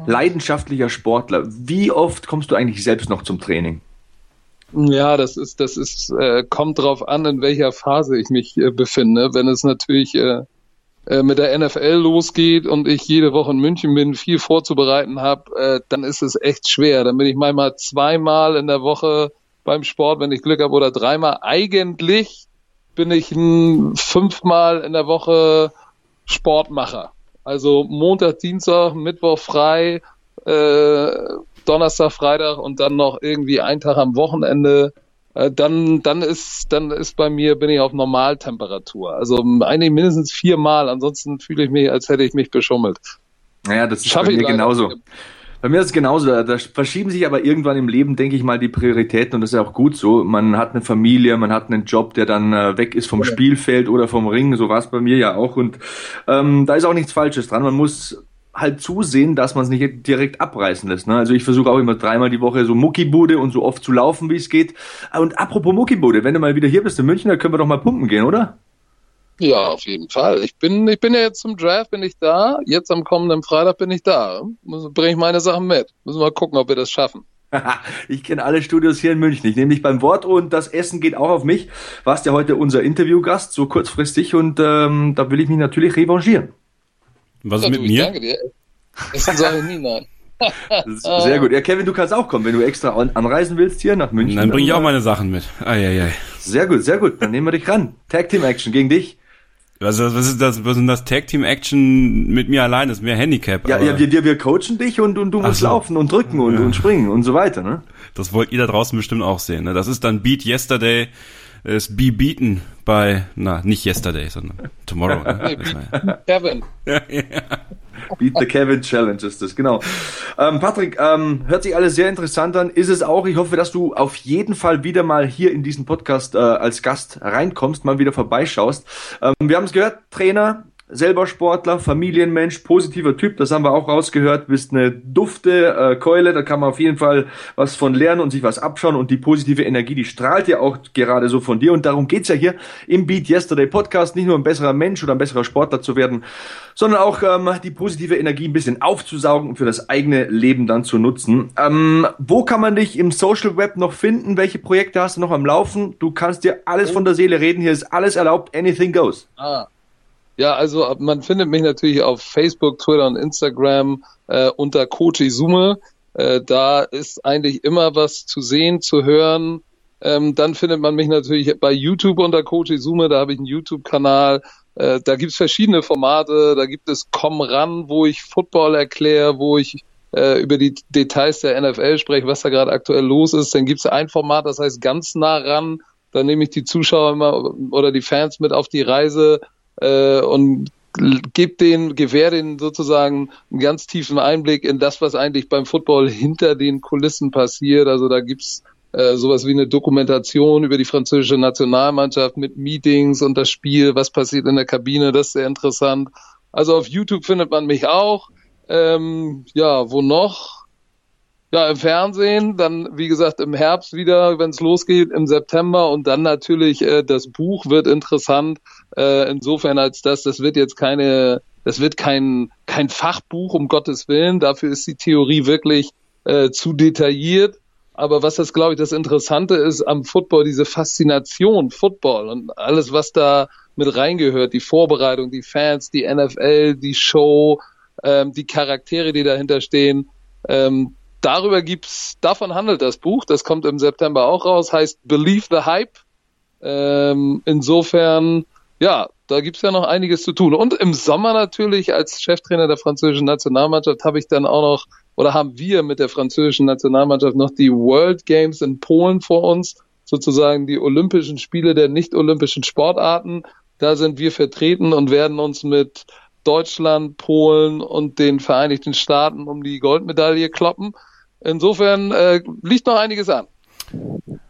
Speaker 1: Leidenschaftlicher Sportler. Wie oft kommst du eigentlich selbst noch zum Training?
Speaker 3: Ja, das ist, das ist, äh, kommt drauf an, in welcher Phase ich mich äh, befinde. Wenn es natürlich äh, äh, mit der NFL losgeht und ich jede Woche in München bin, viel vorzubereiten habe, äh, dann ist es echt schwer. Dann bin ich manchmal zweimal in der Woche beim Sport, wenn ich Glück habe, oder dreimal. Eigentlich bin ich ein fünfmal in der Woche Sportmacher. Also Montag, Dienstag, Mittwoch frei, äh, Donnerstag, Freitag und dann noch irgendwie ein Tag am Wochenende äh, dann, dann ist, dann ist bei mir, bin ich auf Normaltemperatur. Also eigentlich mindestens viermal, ansonsten fühle ich mich, als hätte ich mich beschummelt.
Speaker 1: Naja, das ist bei mir genauso. Bei mir ist es genauso. Da, da verschieben sich aber irgendwann im Leben, denke ich mal, die Prioritäten und das ist ja auch gut so. Man hat eine Familie, man hat einen Job, der dann äh, weg ist vom ja. Spielfeld oder vom Ring. So war es bei mir ja auch. Und ähm, da ist auch nichts Falsches dran. Man muss halt zusehen, dass man es nicht direkt abreißen lässt. Ne? Also ich versuche auch immer dreimal die Woche so Muckibude und so oft zu laufen, wie es geht. Und apropos Muckibude, wenn du mal wieder hier bist in München, dann können wir doch mal pumpen gehen, oder?
Speaker 3: Ja, auf jeden Fall. Ich bin, ich bin ja jetzt zum Draft, bin ich da. Jetzt am kommenden Freitag bin ich da. Bringe ich meine Sachen mit. Müssen wir mal gucken, ob wir das schaffen.
Speaker 1: ich kenne alle Studios hier in München. Ich nehme dich beim Wort und das Essen geht auch auf mich. Warst ja heute unser Interviewgast, so kurzfristig und ähm, da will ich mich natürlich revanchieren.
Speaker 2: Was ist mit mir? Danke dir.
Speaker 3: Essen soll ich nie, nein.
Speaker 1: Sehr gut. Ja, Kevin, du kannst auch kommen, wenn du extra anreisen willst hier nach München.
Speaker 2: Dann bringe ich auch meine Sachen mit. Eieiei.
Speaker 1: Sehr gut, sehr gut. Dann nehmen wir dich ran. Tag Team Action gegen dich.
Speaker 2: Was, was ist das? Was ist das Tag Team Action mit mir allein? Das ist mehr Handicap.
Speaker 1: Ja, ja wir, wir, wir coachen dich und, und du musst so. laufen und drücken und, ja. und springen und so weiter, ne?
Speaker 2: Das wollt ihr da draußen bestimmt auch sehen. Ne? Das ist dann Beat Yesterday, ist Be Beaten bei, na, nicht Yesterday, sondern Tomorrow.
Speaker 3: Ne? Kevin. ja, ja.
Speaker 1: Beat the Kevin Challenge ist das, genau. Ähm, Patrick, ähm, hört sich alles sehr interessant an. Ist es auch. Ich hoffe, dass du auf jeden Fall wieder mal hier in diesen Podcast äh, als Gast reinkommst, mal wieder vorbeischaust. Ähm, wir haben es gehört, Trainer, selber Sportler, Familienmensch, positiver Typ, das haben wir auch rausgehört, bist eine dufte äh, Keule, da kann man auf jeden Fall was von lernen und sich was abschauen und die positive Energie, die strahlt ja auch gerade so von dir und darum geht's ja hier im Beat Yesterday Podcast, nicht nur ein besserer Mensch oder ein besserer Sportler zu werden, sondern auch ähm, die positive Energie ein bisschen aufzusaugen und für das eigene Leben dann zu nutzen. Ähm, wo kann man dich im Social Web noch finden? Welche Projekte hast du noch am Laufen? Du kannst dir alles von der Seele reden, hier ist alles erlaubt, anything goes.
Speaker 3: Ah. Ja, also man findet mich natürlich auf Facebook, Twitter und Instagram äh, unter Coach Izume. Äh, da ist eigentlich immer was zu sehen, zu hören. Ähm, dann findet man mich natürlich bei YouTube unter Coach Izume. Da habe ich einen YouTube-Kanal. Äh, da gibt's verschiedene Formate. Da gibt es Komm ran, wo ich Football erkläre, wo ich äh, über die Details der NFL spreche, was da gerade aktuell los ist. Dann gibt's ein Format, das heißt ganz nah ran. Da nehme ich die Zuschauer immer oder die Fans mit auf die Reise äh, und gibt den, gewährt den sozusagen einen ganz tiefen Einblick in das, was eigentlich beim Football hinter den Kulissen passiert. Also da gibt's äh, sowas wie eine Dokumentation über die französische Nationalmannschaft mit Meetings und das Spiel, was passiert in der Kabine, das ist sehr interessant. Also auf YouTube findet man mich auch. Ähm, ja, wo noch? Ja, im Fernsehen, dann wie gesagt im Herbst wieder, wenn es losgeht, im September und dann natürlich äh, das Buch wird interessant. Äh, insofern als das, das wird jetzt keine, das wird kein kein Fachbuch um Gottes willen. Dafür ist die Theorie wirklich äh, zu detailliert. Aber was das, glaube ich, das Interessante ist am Football, diese Faszination Football und alles, was da mit reingehört, die Vorbereitung, die Fans, die NFL, die Show, ähm, die Charaktere, die dahinter stehen. Ähm, darüber gibt's, davon handelt das Buch, das kommt im September auch raus, heißt Believe the Hype. Ähm, insofern, ja, da gibt's ja noch einiges zu tun. Und im Sommer natürlich als Cheftrainer der französischen Nationalmannschaft habe ich dann auch noch, oder haben wir mit der französischen Nationalmannschaft noch die World Games in Polen vor uns, sozusagen die Olympischen Spiele der nicht-olympischen Sportarten. Da sind wir vertreten und werden uns mit Deutschland, Polen und den Vereinigten Staaten um die Goldmedaille kloppen. Insofern äh, liegt noch einiges an.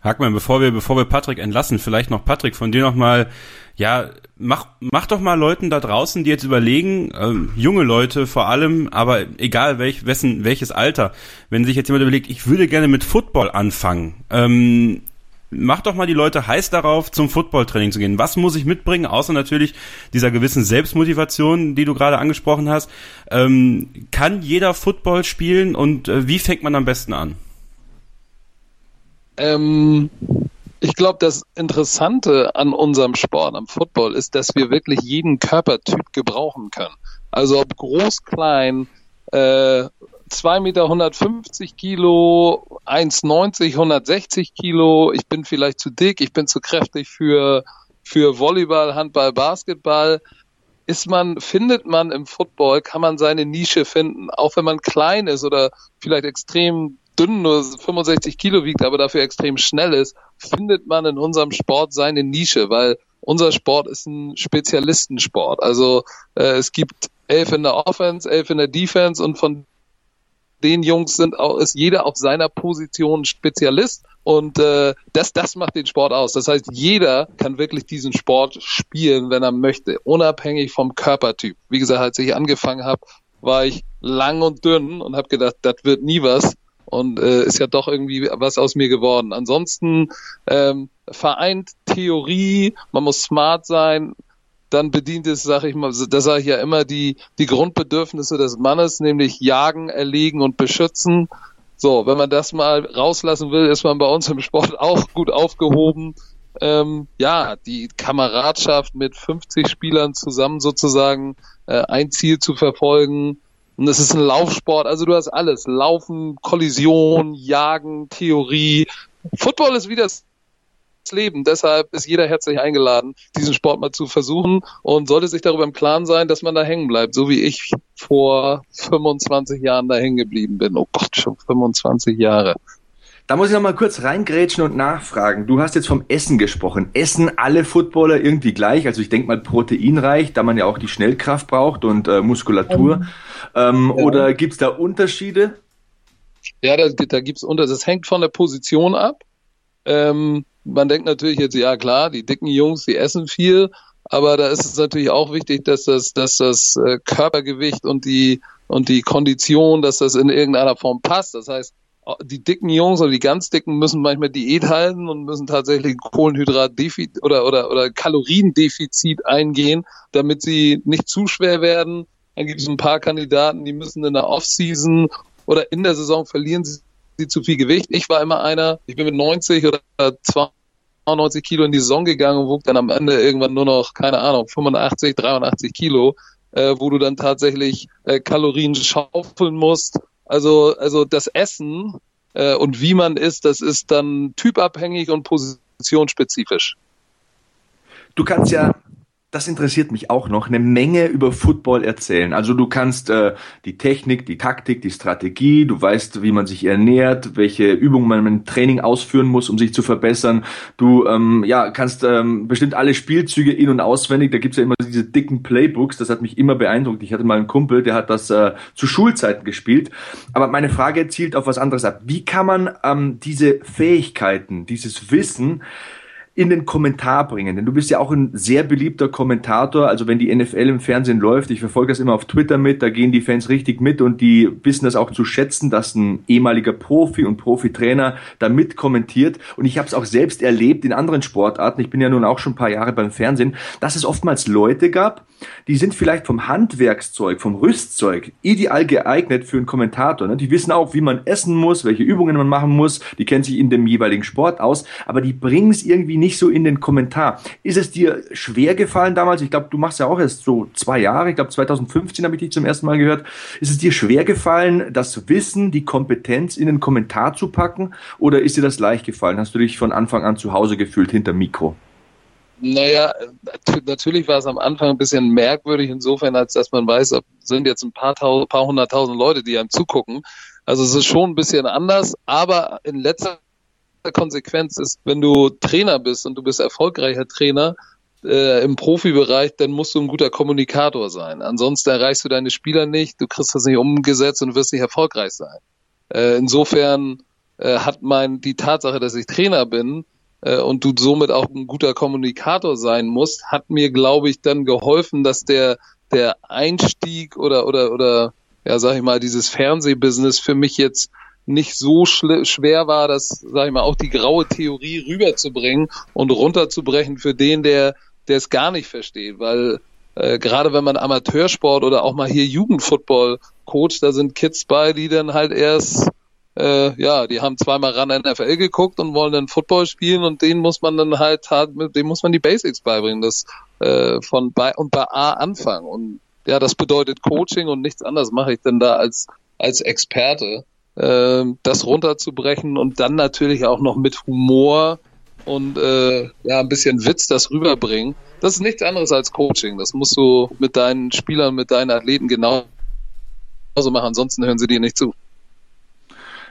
Speaker 2: Hackmann, bevor wir, bevor wir Patrick entlassen, vielleicht noch Patrick von dir nochmal, ja, mach, mach doch mal Leuten da draußen, die jetzt überlegen, ähm, junge Leute vor allem, aber egal welch, wessen, welches Alter, wenn sich jetzt jemand überlegt, ich würde gerne mit Football anfangen, ähm, mach doch mal die Leute heiß darauf, zum Footballtraining zu gehen. Was muss ich mitbringen, außer natürlich dieser gewissen Selbstmotivation, die du gerade angesprochen hast? Ähm, kann jeder Football spielen und äh, wie fängt man am besten an?
Speaker 3: Ähm, ich glaube, das Interessante an unserem Sport, am Football, ist, dass wir wirklich jeden Körpertyp gebrauchen können. Also ob groß, klein, äh, 2 Meter 150 Kilo, 1,90, 160 Kilo. Ich bin vielleicht zu dick, ich bin zu kräftig für, für Volleyball, Handball, Basketball. Ist man, findet man im Football, kann man seine Nische finden. Auch wenn man klein ist oder vielleicht extrem dünn, nur 65 Kilo wiegt, aber dafür extrem schnell ist, findet man in unserem Sport seine Nische, weil unser Sport ist ein Spezialistensport. Also äh, es gibt elf in der Offense, elf in der Defense und von den Jungs sind auch, ist jeder auf seiner Position Spezialist und äh, das, das macht den Sport aus. Das heißt, jeder kann wirklich diesen Sport spielen, wenn er möchte, unabhängig vom Körpertyp. Wie gesagt, als ich angefangen habe, war ich lang und dünn und habe gedacht, das wird nie was und äh, ist ja doch irgendwie was aus mir geworden. Ansonsten ähm, vereint Theorie, man muss smart sein, dann bedient es, sage ich mal, das sage ich ja immer, die, die Grundbedürfnisse des Mannes, nämlich jagen, erlegen und beschützen. So, wenn man das mal rauslassen will, ist man bei uns im Sport auch gut aufgehoben. Ähm, ja, die Kameradschaft mit 50 Spielern zusammen sozusagen äh, ein Ziel zu verfolgen. Und es ist ein Laufsport, also du hast alles. Laufen, Kollision, Jagen, Theorie. Football ist wie das Leben. Deshalb ist jeder herzlich eingeladen, diesen Sport mal zu versuchen und sollte sich darüber im Klaren sein, dass man da hängen bleibt, so wie ich vor 25 Jahren da hängen geblieben bin. Oh Gott, schon 25 Jahre.
Speaker 1: Da muss ich noch mal kurz reingrätschen und nachfragen. Du hast jetzt vom Essen gesprochen. Essen alle Footballer irgendwie gleich? Also ich denke mal proteinreich, da man ja auch die Schnellkraft braucht und äh, Muskulatur. Mhm. Ähm, ja. Oder gibt's da Unterschiede?
Speaker 3: Ja, da, da gibt's unter. Das hängt von der Position ab. Ähm, man denkt natürlich jetzt, ja klar, die dicken Jungs, die essen viel, aber da ist es natürlich auch wichtig, dass das, dass das äh, Körpergewicht und die und die Kondition, dass das in irgendeiner Form passt. Das heißt, die dicken Jungs oder die ganz dicken müssen manchmal Diät halten und müssen tatsächlich Kohlenhydratdefizit oder, oder, oder Kaloriendefizit eingehen, damit sie nicht zu schwer werden. Dann gibt es ein paar Kandidaten, die müssen in der Offseason oder in der Saison verlieren sie sie zu viel Gewicht. Ich war immer einer, ich bin mit 90 oder 92 Kilo in die Saison gegangen und wog dann am Ende irgendwann nur noch, keine Ahnung, 85, 83 Kilo, äh, wo du dann tatsächlich äh, Kalorien schaufeln musst. Also, also das Essen äh, und wie man isst, das ist dann typabhängig und positionsspezifisch.
Speaker 1: Du kannst ja das interessiert mich auch noch, eine Menge über Football erzählen. Also du kannst äh, die Technik, die Taktik, die Strategie, du weißt, wie man sich ernährt, welche Übungen man im Training ausführen muss, um sich zu verbessern. Du ähm, ja, kannst ähm, bestimmt alle Spielzüge in- und auswendig. Da gibt's ja immer diese dicken Playbooks, das hat mich immer beeindruckt. Ich hatte mal einen Kumpel, der hat das äh, zu Schulzeiten gespielt. Aber meine Frage zielt auf was anderes ab. Wie kann man ähm, diese Fähigkeiten, dieses Wissen in den Kommentar bringen. Denn du bist ja auch ein sehr beliebter Kommentator. Also wenn die NFL im Fernsehen läuft, ich verfolge das immer auf Twitter mit, da gehen die Fans richtig mit und die wissen das auch zu schätzen, dass ein ehemaliger Profi und Profitrainer da mit kommentiert. Und ich habe es auch selbst erlebt in anderen Sportarten. Ich bin ja nun auch schon ein paar Jahre beim Fernsehen, dass es oftmals Leute gab, die sind vielleicht vom Handwerkszeug, vom Rüstzeug ideal geeignet für einen Kommentator. Ne? Die wissen auch, wie man essen muss, welche Übungen man machen muss. Die kennen sich in dem jeweiligen Sport aus, aber die bringen es irgendwie nicht so in den Kommentar. Ist es dir schwer gefallen damals? Ich glaube, du machst ja auch erst so zwei Jahre. Ich glaube, 2015 habe ich dich zum ersten Mal gehört. Ist es dir schwer gefallen, das Wissen, die Kompetenz in den Kommentar zu packen? Oder ist dir das leicht gefallen? Hast du dich von Anfang an zu Hause gefühlt hinter Mikro?
Speaker 3: Naja, natürlich war es am Anfang ein bisschen merkwürdig insofern, als dass man weiß, sind jetzt ein paar, paar hunderttausend Leute, die einem zugucken. Also es ist schon ein bisschen anders, aber in letzter Konsequenz ist, wenn du Trainer bist und du bist erfolgreicher Trainer äh, im Profibereich, dann musst du ein guter Kommunikator sein. Ansonsten erreichst du deine Spieler nicht, du kriegst das nicht umgesetzt und wirst nicht erfolgreich sein. Äh, insofern äh, hat mein die Tatsache, dass ich Trainer bin, äh, und du somit auch ein guter Kommunikator sein musst, hat mir, glaube ich, dann geholfen, dass der, der Einstieg oder, oder, oder, ja, sag ich mal, dieses Fernsehbusiness für mich jetzt nicht so schwer war, das, sag ich mal, auch die graue Theorie rüberzubringen und runterzubrechen für den, der, der es gar nicht versteht, weil äh, gerade wenn man Amateursport oder auch mal hier Jugendfootball coacht, da sind Kids bei, die dann halt erst äh, ja, die haben zweimal ran NFL geguckt und wollen dann Football spielen und denen muss man dann halt, dem muss man die Basics beibringen, das äh, von bei und bei A anfangen. Und ja, das bedeutet Coaching und nichts anderes mache ich denn da als als Experte, äh, das runterzubrechen und dann natürlich auch noch mit Humor und äh, ja ein bisschen Witz das rüberbringen. Das ist nichts anderes als Coaching. Das musst du mit deinen Spielern, mit deinen Athleten genauso machen, ansonsten hören sie dir nicht zu.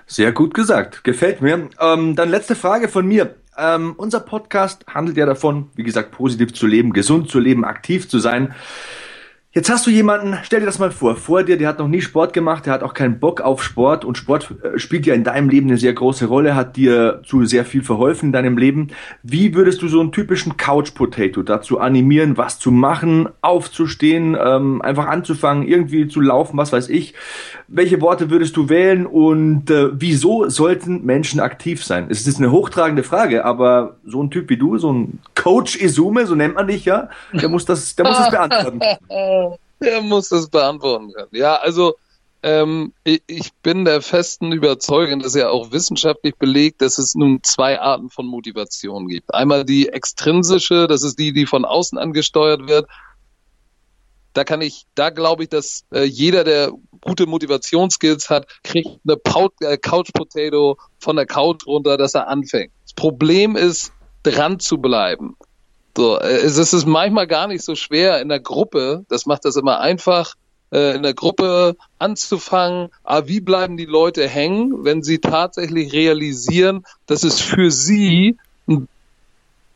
Speaker 1: Sehr gut gesagt, gefällt mir. Ähm, dann letzte Frage von mir. Ähm, unser Podcast handelt ja davon, wie gesagt, positiv zu leben, gesund zu leben, aktiv zu sein. Jetzt hast du jemanden, stell dir das mal vor, vor dir, der hat noch nie Sport gemacht, der hat auch keinen Bock auf Sport und Sport äh, spielt ja in deinem Leben eine sehr große Rolle, hat dir zu sehr viel verholfen in deinem Leben. Wie würdest du so einen typischen Couch Potato dazu animieren, was zu machen, aufzustehen, ähm, einfach anzufangen, irgendwie zu laufen, was weiß ich? Welche Worte würdest du wählen und äh, wieso sollten Menschen aktiv sein? Es ist eine hochtragende Frage, aber so ein Typ wie du, so ein Coach Izume, so nennt man dich ja, der muss das, der muss das beantworten.
Speaker 3: Der muss das beantworten können. Ja, also ähm, ich bin der festen Überzeugung, dass ja auch wissenschaftlich belegt, dass es nun zwei Arten von Motivation gibt. Einmal die extrinsische, das ist die, die von außen angesteuert wird. Da kann ich, da glaube ich, dass äh, jeder, der gute Motivationsskills hat, kriegt eine äh, Couch Potato von der Couch runter, dass er anfängt. Das Problem ist, dran zu bleiben. So, äh, es ist manchmal gar nicht so schwer in der Gruppe, das macht das immer einfach, äh, in der Gruppe anzufangen, aber wie bleiben die Leute hängen, wenn sie tatsächlich realisieren, dass es für sie ein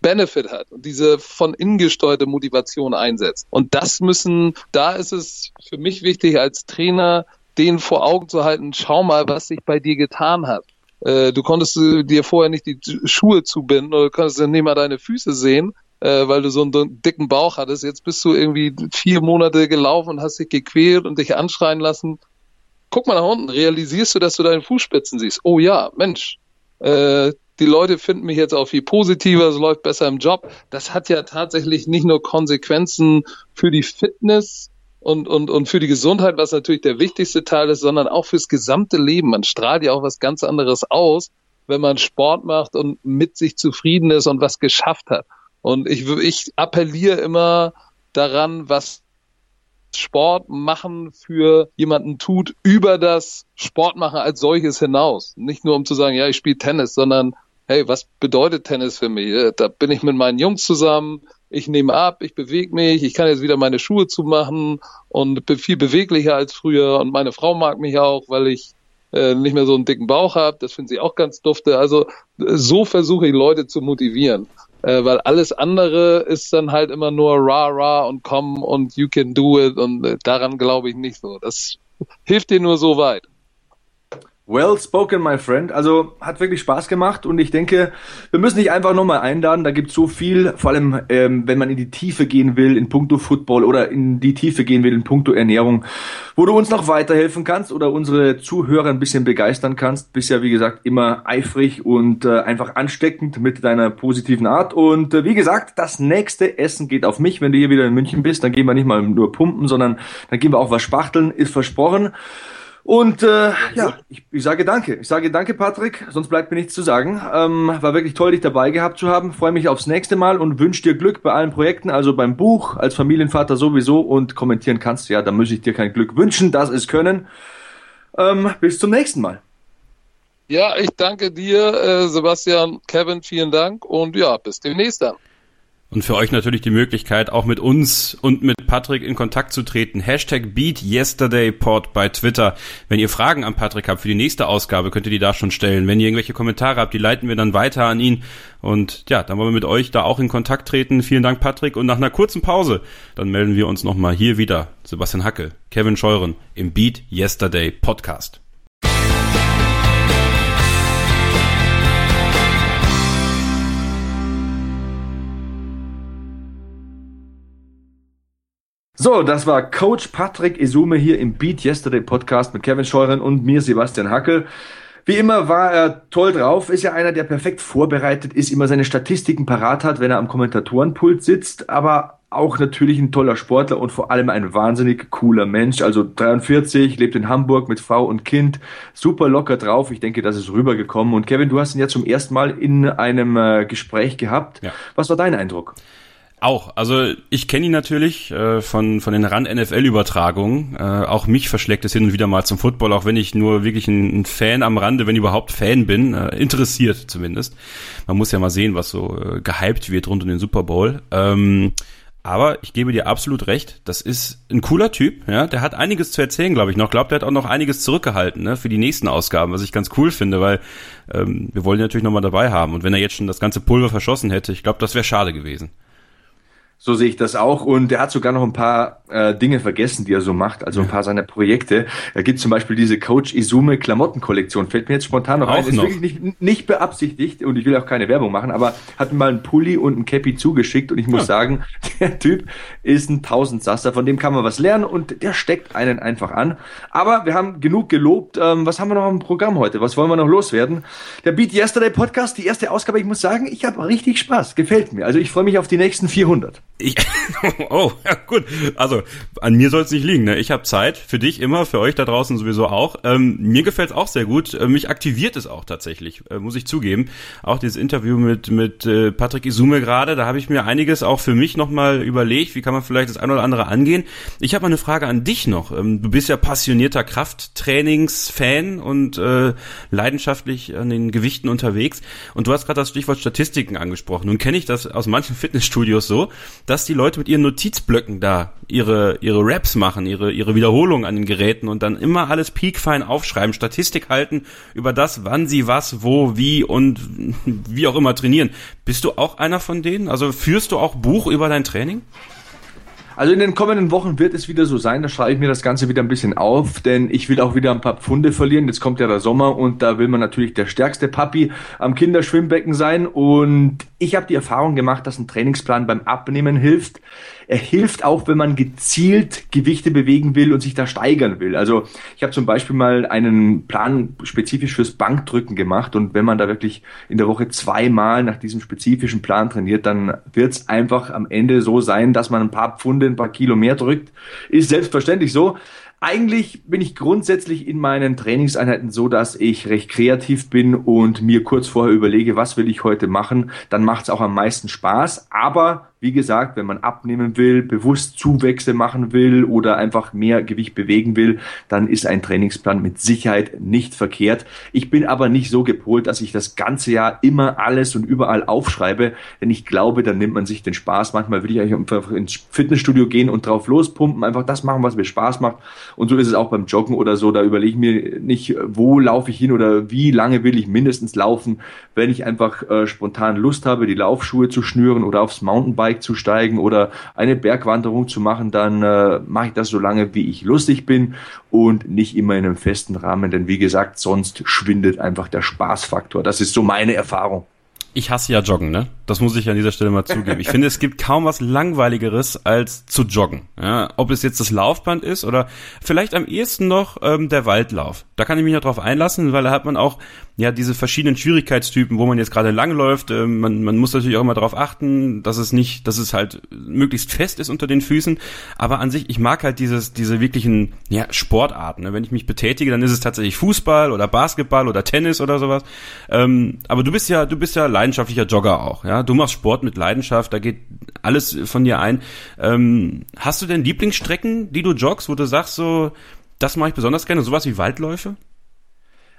Speaker 3: Benefit hat und diese von innen gesteuerte Motivation einsetzt. Und das müssen, da ist es für mich wichtig als Trainer, denen vor Augen zu halten, schau mal, was sich bei dir getan hat. Äh, du konntest dir vorher nicht die Schuhe zubinden oder konntest nicht mal deine Füße sehen äh, weil du so einen dicken Bauch hattest. Jetzt bist du irgendwie vier Monate gelaufen und hast dich gequält und dich anschreien lassen. Guck mal nach unten, realisierst du, dass du deine Fußspitzen siehst? Oh ja, Mensch, äh, die Leute finden mich jetzt auch viel positiver, es läuft besser im Job. Das hat ja tatsächlich nicht nur Konsequenzen für die Fitness und, und, und für die Gesundheit, was natürlich der wichtigste Teil ist, sondern auch fürs gesamte Leben. Man strahlt ja auch was ganz anderes aus, wenn man Sport macht und mit sich zufrieden ist und was geschafft hat. Und ich, ich appelliere immer daran, was Sport machen für jemanden tut, über das Sportmachen als solches hinaus. Nicht nur um zu sagen, ja, ich spiele Tennis, sondern hey, was bedeutet Tennis für mich? Da bin ich mit meinen Jungs zusammen, ich nehme ab, ich bewege mich, ich kann jetzt wieder meine Schuhe zumachen und bin viel beweglicher als früher und meine Frau mag mich auch, weil ich äh, nicht mehr so einen dicken Bauch habe. Das finden sie auch ganz dufte. Also so versuche ich Leute zu motivieren äh, weil alles andere ist dann halt immer nur ra ra und komm und you can do it und äh, daran glaube ich nicht so. Das hilft dir nur so weit.
Speaker 1: Well spoken, my friend. Also hat wirklich Spaß gemacht und ich denke, wir müssen dich einfach nochmal einladen. Da gibt es so viel, vor allem ähm, wenn man in die Tiefe gehen will in puncto Football oder in die Tiefe gehen will in puncto Ernährung, wo du uns noch weiterhelfen kannst oder unsere Zuhörer ein bisschen begeistern kannst. Bist ja wie gesagt immer eifrig und äh, einfach ansteckend mit deiner positiven Art. Und äh, wie gesagt, das nächste Essen geht auf mich. Wenn du hier wieder in München bist, dann gehen wir nicht mal nur pumpen, sondern dann gehen wir auch was spachteln. Ist versprochen. Und äh, ja, ich, ich sage danke. Ich sage danke, Patrick. Sonst bleibt mir nichts zu sagen. Ähm, war wirklich toll, dich dabei gehabt zu haben. Freue mich aufs nächste Mal und wünsche dir Glück bei allen Projekten, also beim Buch, als Familienvater sowieso und kommentieren kannst. Ja, da muss ich dir kein Glück wünschen, das ist können. Ähm, bis zum nächsten Mal.
Speaker 3: Ja, ich danke dir, äh, Sebastian, Kevin, vielen Dank und ja, bis demnächst dann.
Speaker 2: Und für euch natürlich die Möglichkeit, auch mit uns und mit Patrick in Kontakt zu treten. Hashtag BeatYesterdayPod bei Twitter. Wenn ihr Fragen an Patrick habt für die nächste Ausgabe, könnt ihr die da schon stellen. Wenn ihr irgendwelche Kommentare habt, die leiten wir dann weiter an ihn. Und ja, dann wollen wir mit euch da auch in Kontakt treten. Vielen Dank, Patrick. Und nach einer kurzen Pause, dann melden wir uns nochmal hier wieder. Sebastian Hacke, Kevin Scheuren im Beat Yesterday Podcast.
Speaker 1: So, das war Coach Patrick Isume hier im Beat Yesterday Podcast mit Kevin Scheuren und mir, Sebastian Hackel. Wie immer war er toll drauf, ist ja einer, der perfekt vorbereitet ist, immer seine Statistiken parat hat, wenn er am Kommentatorenpult sitzt, aber auch natürlich ein toller Sportler und vor allem ein wahnsinnig cooler Mensch. Also 43, lebt in Hamburg mit Frau und Kind, super locker drauf. Ich denke, das ist rübergekommen. Und Kevin, du hast ihn ja zum ersten Mal in einem äh, Gespräch gehabt. Ja. Was war dein Eindruck?
Speaker 2: Auch, also ich kenne ihn natürlich äh, von von den Rand NFL Übertragungen. Äh, auch mich verschlägt es hin und wieder mal zum Football, auch wenn ich nur wirklich ein, ein Fan am Rande, wenn überhaupt Fan bin, äh, interessiert zumindest. Man muss ja mal sehen, was so äh, gehypt wird rund um den Super Bowl. Ähm, Aber ich gebe dir absolut recht, das ist ein cooler Typ, ja. Der hat einiges zu erzählen, glaube ich noch. Glaubt, der hat auch noch einiges zurückgehalten, ne, für die nächsten Ausgaben, was ich ganz cool finde, weil ähm, wir wollen ihn natürlich nochmal dabei haben. Und wenn er jetzt schon das ganze Pulver verschossen hätte, ich glaube, das wäre schade gewesen.
Speaker 1: So sehe ich das auch. Und er hat sogar noch ein paar äh, Dinge vergessen, die er so macht, also ein paar seiner Projekte. Er gibt zum Beispiel diese Coach Izume Klamottenkollektion. Fällt mir jetzt spontan noch auch ein. Ist noch. wirklich nicht, nicht beabsichtigt und ich will auch keine Werbung machen, aber hat mir mal einen Pulli und ein Cappy zugeschickt und ich muss ja. sagen, der Typ ist ein Tausendsasser. Von dem kann man was lernen und der steckt einen einfach an. Aber wir haben genug gelobt. Ähm, was haben wir noch im Programm heute? Was wollen wir noch loswerden? Der Beat Yesterday Podcast, die erste Ausgabe. Ich muss sagen, ich habe richtig Spaß. Gefällt mir. Also ich freue mich auf die nächsten 400.
Speaker 2: Ich, oh, ja, gut. Also an mir soll es nicht liegen. Ne? Ich habe Zeit für dich immer, für euch da draußen sowieso auch. Ähm, mir gefällt es auch sehr gut. Äh, mich aktiviert es auch tatsächlich, äh, muss ich zugeben. Auch dieses Interview mit mit äh, Patrick Isume gerade, da habe ich mir einiges auch für mich nochmal überlegt. Wie kann man vielleicht das eine oder andere angehen? Ich habe mal eine Frage an dich noch. Ähm, du bist ja passionierter Krafttrainings-Fan und äh, leidenschaftlich an den Gewichten unterwegs. Und du hast gerade das Stichwort Statistiken angesprochen. Nun kenne ich das aus manchen Fitnessstudios so, dass die Leute mit ihren Notizblöcken da ihre, ihre Raps machen, ihre, ihre Wiederholungen an den Geräten und dann immer alles piekfein aufschreiben, Statistik halten über das, wann sie was, wo, wie und wie auch immer trainieren. Bist du auch einer von denen? Also führst du auch Buch über dein Training?
Speaker 1: Also in den kommenden Wochen wird es wieder so sein, da schreibe ich mir das Ganze wieder ein bisschen auf, denn ich will auch wieder ein paar Pfunde verlieren. Jetzt kommt ja der Sommer und da will man natürlich der stärkste Papi am Kinderschwimmbecken sein. Und ich habe die Erfahrung gemacht, dass ein Trainingsplan beim Abnehmen hilft. Er hilft auch, wenn man gezielt Gewichte bewegen will und sich da steigern will. Also ich habe zum Beispiel mal einen Plan spezifisch fürs Bankdrücken gemacht und wenn man da wirklich in der Woche zweimal nach diesem spezifischen Plan trainiert, dann wird es einfach am Ende so sein, dass man ein paar Pfunde, ein paar Kilo mehr drückt. Ist selbstverständlich so. Eigentlich bin ich grundsätzlich in meinen Trainingseinheiten so, dass ich recht kreativ bin und mir kurz vorher überlege, was will ich heute machen. Dann macht es auch am meisten Spaß. Aber wie gesagt, wenn man abnehmen will, bewusst Zuwächse machen will oder einfach mehr Gewicht bewegen will, dann ist ein Trainingsplan mit Sicherheit nicht verkehrt. Ich bin aber nicht so gepolt, dass ich das ganze Jahr immer alles und überall aufschreibe, denn ich glaube, dann nimmt man sich den Spaß. Manchmal will ich einfach ins Fitnessstudio gehen und drauf lospumpen, einfach das machen, was mir Spaß macht. Und so ist es auch beim Joggen oder so. Da überlege ich mir nicht, wo laufe ich hin oder wie lange will ich mindestens laufen. Wenn ich einfach äh, spontan Lust habe, die Laufschuhe zu schnüren oder aufs Mountainbike Mountainbike zu steigen oder eine Bergwanderung zu machen, dann äh, mache ich das so lange, wie ich lustig bin und nicht immer in einem festen Rahmen, denn wie gesagt, sonst schwindet einfach der Spaßfaktor. Das ist so meine Erfahrung.
Speaker 2: Ich hasse ja Joggen, ne? Das muss ich an dieser Stelle mal zugeben. Ich finde, es gibt kaum was langweiligeres als zu joggen. Ja, ob es jetzt das Laufband ist oder vielleicht am ehesten noch ähm, der Waldlauf. Da kann ich mich noch drauf einlassen, weil da hat man auch ja diese verschiedenen Schwierigkeitstypen, wo man jetzt gerade langläuft. Äh, man, man muss natürlich auch immer darauf achten, dass es nicht, dass es halt möglichst fest ist unter den Füßen. Aber an sich, ich mag halt dieses, diese wirklichen ja, Sportarten. Ne? Wenn ich mich betätige, dann ist es tatsächlich Fußball oder Basketball oder Tennis oder sowas. Ähm, aber du bist ja, du bist ja leidenschaftlicher Jogger auch. Ja, du machst Sport mit Leidenschaft. Da geht alles von dir ein. Ähm, hast du denn Lieblingsstrecken, die du joggst, wo du sagst so, das mache ich besonders gerne, sowas wie Waldläufe?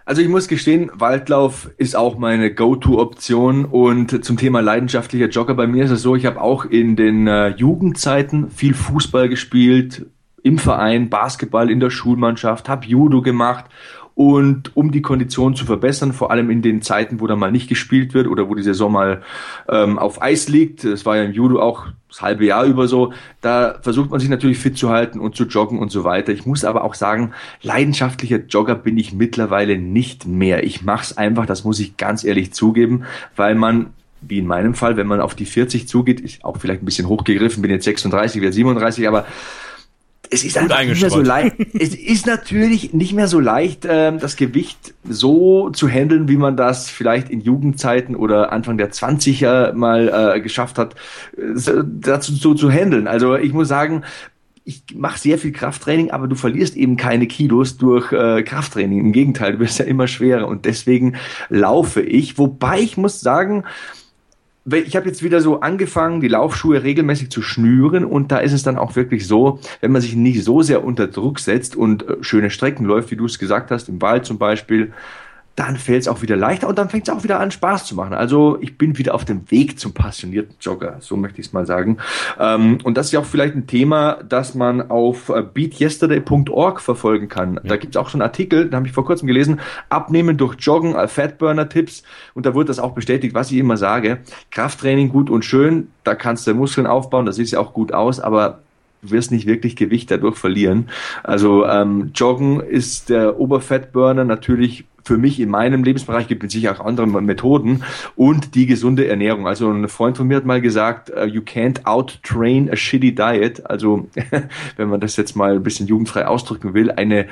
Speaker 1: Also ich muss gestehen, Waldlauf ist auch meine Go-To-Option und zum Thema leidenschaftlicher Jogger bei mir ist es so, ich habe auch in den äh, Jugendzeiten viel Fußball gespielt, im Verein, Basketball in der Schulmannschaft, habe Judo gemacht und um die Kondition zu verbessern, vor allem in den Zeiten, wo da mal nicht gespielt wird oder wo die Saison mal ähm, auf Eis liegt, das war ja im Judo auch das halbe Jahr über so, da versucht man sich natürlich fit zu halten und zu joggen und so weiter. Ich muss aber auch sagen, leidenschaftlicher Jogger bin ich mittlerweile nicht mehr. Ich mache es einfach, das muss ich ganz ehrlich zugeben, weil man wie in meinem Fall, wenn man auf die 40 zugeht, ist auch vielleicht ein bisschen hochgegriffen, bin jetzt 36, werde 37, aber es ist einfach nicht mehr so leicht. es ist natürlich nicht mehr so leicht, äh, das Gewicht so zu handeln, wie man das vielleicht in Jugendzeiten oder Anfang der 20er mal äh, geschafft hat, äh, dazu so zu handeln. Also ich muss sagen, ich mache sehr viel Krafttraining, aber du verlierst eben keine Kilos durch äh, Krafttraining. Im Gegenteil, du wirst ja immer schwerer und deswegen laufe ich. Wobei ich muss sagen, ich habe jetzt wieder so angefangen, die Laufschuhe regelmäßig zu schnüren und da ist es dann auch wirklich so, wenn man sich nicht so sehr unter Druck setzt und äh, schöne Strecken läuft, wie du es gesagt hast, im Wald zum Beispiel, dann fällt es auch wieder leichter und dann fängt es auch wieder an, Spaß zu machen. Also ich bin wieder auf dem Weg zum passionierten Jogger, so möchte ich es mal sagen. Ähm, und das ist ja auch vielleicht ein Thema, das man auf äh, beatyesterday.org verfolgen kann. Da gibt es auch so einen Artikel, da habe ich vor kurzem gelesen, Abnehmen durch Joggen, äh, Fatburner-Tipps. Und da wurde das auch bestätigt, was ich immer sage. Krafttraining gut und schön, da kannst du Muskeln aufbauen, das sieht ja auch gut aus, aber du wirst nicht wirklich Gewicht dadurch verlieren. Also ähm, Joggen ist der Oberfettburner natürlich für mich in meinem Lebensbereich gibt es sicher auch andere Methoden und die gesunde Ernährung. Also ein Freund von mir hat mal gesagt, uh, you can't out-train a shitty diet. Also wenn man das jetzt mal ein bisschen jugendfrei ausdrücken will, eine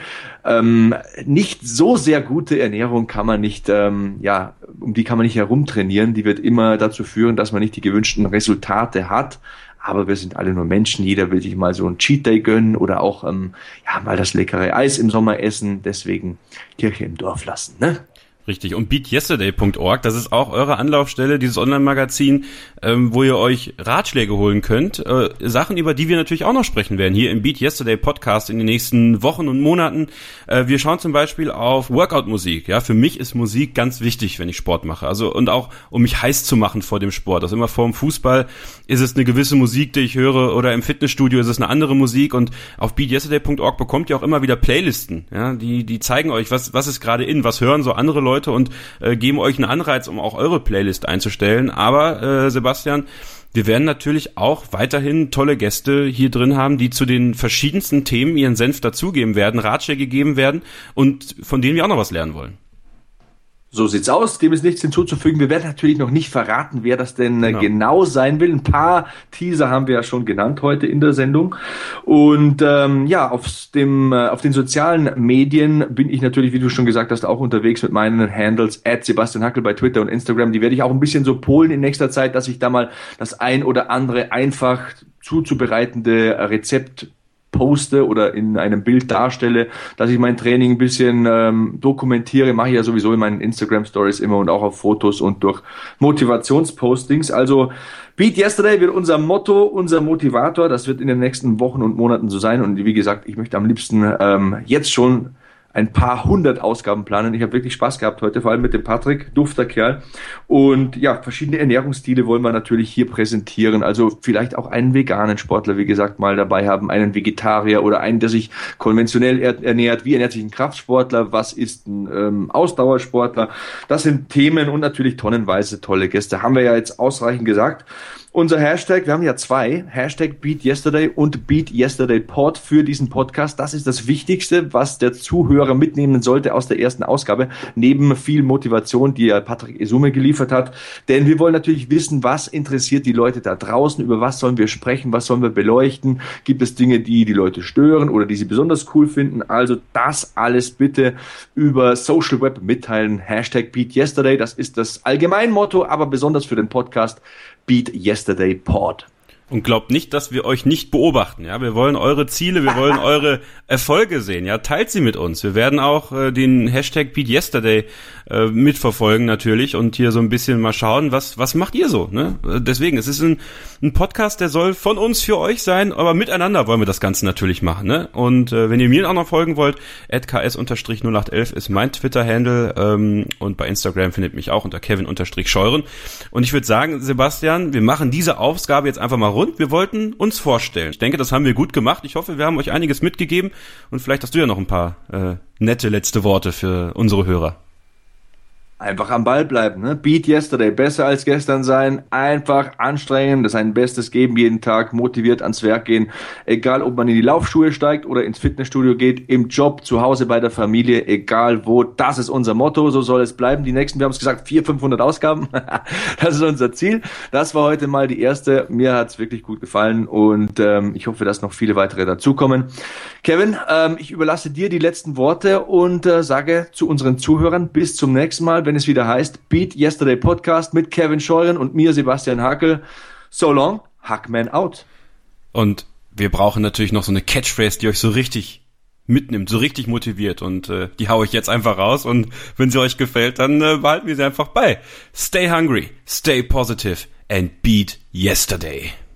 Speaker 1: ähm, nicht so sehr gute Ernährung kann man nicht, ähm, ja, um die kann man nicht herumtrainieren. Die wird immer dazu führen, dass man nicht die gewünschten Resultate hat aber wir sind alle nur Menschen. Jeder will sich mal so ein Cheat Day gönnen oder auch ähm, ja mal das leckere Eis im Sommer essen. Deswegen Kirche im Dorf lassen, ne?
Speaker 2: Richtig. Und beatyesterday.org, das ist auch eure Anlaufstelle, dieses Online-Magazin, ähm, wo ihr euch Ratschläge holen könnt. Äh, Sachen, über die wir natürlich auch noch sprechen werden, hier im Beat Yesterday Podcast in den nächsten Wochen und Monaten. Äh, wir schauen zum Beispiel auf Workout-Musik. Ja, für mich ist Musik ganz wichtig, wenn ich Sport mache. Also, und auch, um mich heiß zu machen vor dem Sport. Also immer vor dem Fußball ist es eine gewisse Musik, die ich höre, oder im Fitnessstudio ist es eine andere Musik. Und auf beatyesterday.org bekommt ihr auch immer wieder Playlisten. Ja, die, die zeigen euch, was, was ist gerade in, was hören so andere Leute Leute und äh, geben euch einen Anreiz, um auch eure Playlist einzustellen. Aber äh, Sebastian, wir werden natürlich auch weiterhin tolle Gäste hier drin haben, die zu den verschiedensten Themen ihren Senf dazugeben werden, Ratschläge geben werden und von denen wir auch noch was lernen wollen.
Speaker 1: So sieht's aus. Dem ist nichts hinzuzufügen. Wir werden natürlich noch nicht verraten, wer das denn äh, genau. genau sein will. Ein paar Teaser haben wir ja schon genannt heute in der Sendung. Und ähm, ja, auf dem äh, auf den sozialen Medien bin ich natürlich, wie du schon gesagt hast, auch unterwegs mit meinen Handles at Sebastian Hackel bei Twitter und Instagram. Die werde ich auch ein bisschen so polen in nächster Zeit, dass ich da mal das ein oder andere einfach zuzubereitende Rezept poste oder in einem Bild darstelle, dass ich mein Training ein bisschen ähm, dokumentiere, mache ich ja sowieso in meinen Instagram Stories immer und auch auf Fotos und durch Motivationspostings. Also Beat Yesterday wird unser Motto, unser Motivator. Das wird in den nächsten Wochen und Monaten so sein. Und wie gesagt, ich möchte am liebsten ähm, jetzt schon ein paar hundert Ausgaben planen. Ich habe wirklich Spaß gehabt heute, vor allem mit dem Patrick, dufter Kerl. Und ja, verschiedene Ernährungsstile wollen wir natürlich hier präsentieren. Also vielleicht auch einen veganen Sportler, wie gesagt, mal dabei haben, einen Vegetarier oder einen, der sich konventionell ernährt. Wie ernährt sich ein Kraftsportler? Was ist ein ähm, Ausdauersportler? Das sind Themen und natürlich tonnenweise tolle Gäste. Haben wir ja jetzt ausreichend gesagt. Unser Hashtag, wir haben ja zwei, Hashtag Beat Yesterday und Beat Yesterday Pod für diesen Podcast. Das ist das Wichtigste, was der Zuhörer mitnehmen sollte aus der ersten Ausgabe, neben viel Motivation, die Patrick Esume geliefert hat. Denn wir wollen natürlich wissen, was interessiert die Leute da draußen, über was sollen wir sprechen, was sollen wir beleuchten, gibt es Dinge, die die Leute stören oder die sie besonders cool finden. Also das alles bitte über Social Web mitteilen. Hashtag Beat Yesterday, das ist das Allgemeinmotto, aber besonders für den Podcast Beat Yesterday Pod.
Speaker 2: Und glaubt nicht, dass wir euch nicht beobachten. Ja, wir wollen eure Ziele, wir wollen eure Erfolge sehen. Ja, teilt sie mit uns. Wir werden auch äh, den Hashtag Beat Yesterday äh, mitverfolgen natürlich und hier so ein bisschen mal schauen, was was macht ihr so. Ne? Deswegen, es ist ein, ein Podcast, der soll von uns für euch sein, aber miteinander wollen wir das Ganze natürlich machen. Ne? Und äh, wenn ihr mir auch noch folgen wollt, @ks_0811 ist mein Twitter-Handle ähm, und bei Instagram findet mich auch unter Kevin-Scheuren. Und ich würde sagen, Sebastian, wir machen diese Ausgabe jetzt einfach mal rund. Wir wollten uns vorstellen. Ich denke, das haben wir gut gemacht. Ich hoffe, wir haben euch einiges mitgegeben und vielleicht hast du ja noch ein paar äh, nette letzte Worte für unsere Hörer
Speaker 1: einfach am Ball bleiben. Ne? Beat yesterday, besser als gestern sein, einfach anstrengen, das ein Bestes geben jeden Tag, motiviert ans Werk gehen, egal ob man in die Laufschuhe steigt oder ins Fitnessstudio geht, im Job, zu Hause bei der Familie, egal wo, das ist unser Motto, so soll es bleiben. Die nächsten, wir haben es gesagt, 400, 500 Ausgaben, das ist unser Ziel. Das war heute mal die erste, mir hat's wirklich gut gefallen und ähm, ich hoffe, dass noch viele weitere dazukommen. Kevin, ähm, ich überlasse dir die letzten Worte und äh, sage zu unseren Zuhörern bis zum nächsten Mal, wenn es wieder heißt Beat Yesterday Podcast mit Kevin Scheuren und mir, Sebastian Hakel. So long, Hackman out.
Speaker 2: Und wir brauchen natürlich noch so eine Catchphrase, die euch so richtig mitnimmt, so richtig motiviert und äh, die hau ich jetzt einfach raus und wenn sie euch gefällt, dann äh, behalten wir sie einfach bei. Stay hungry, stay positive and beat yesterday.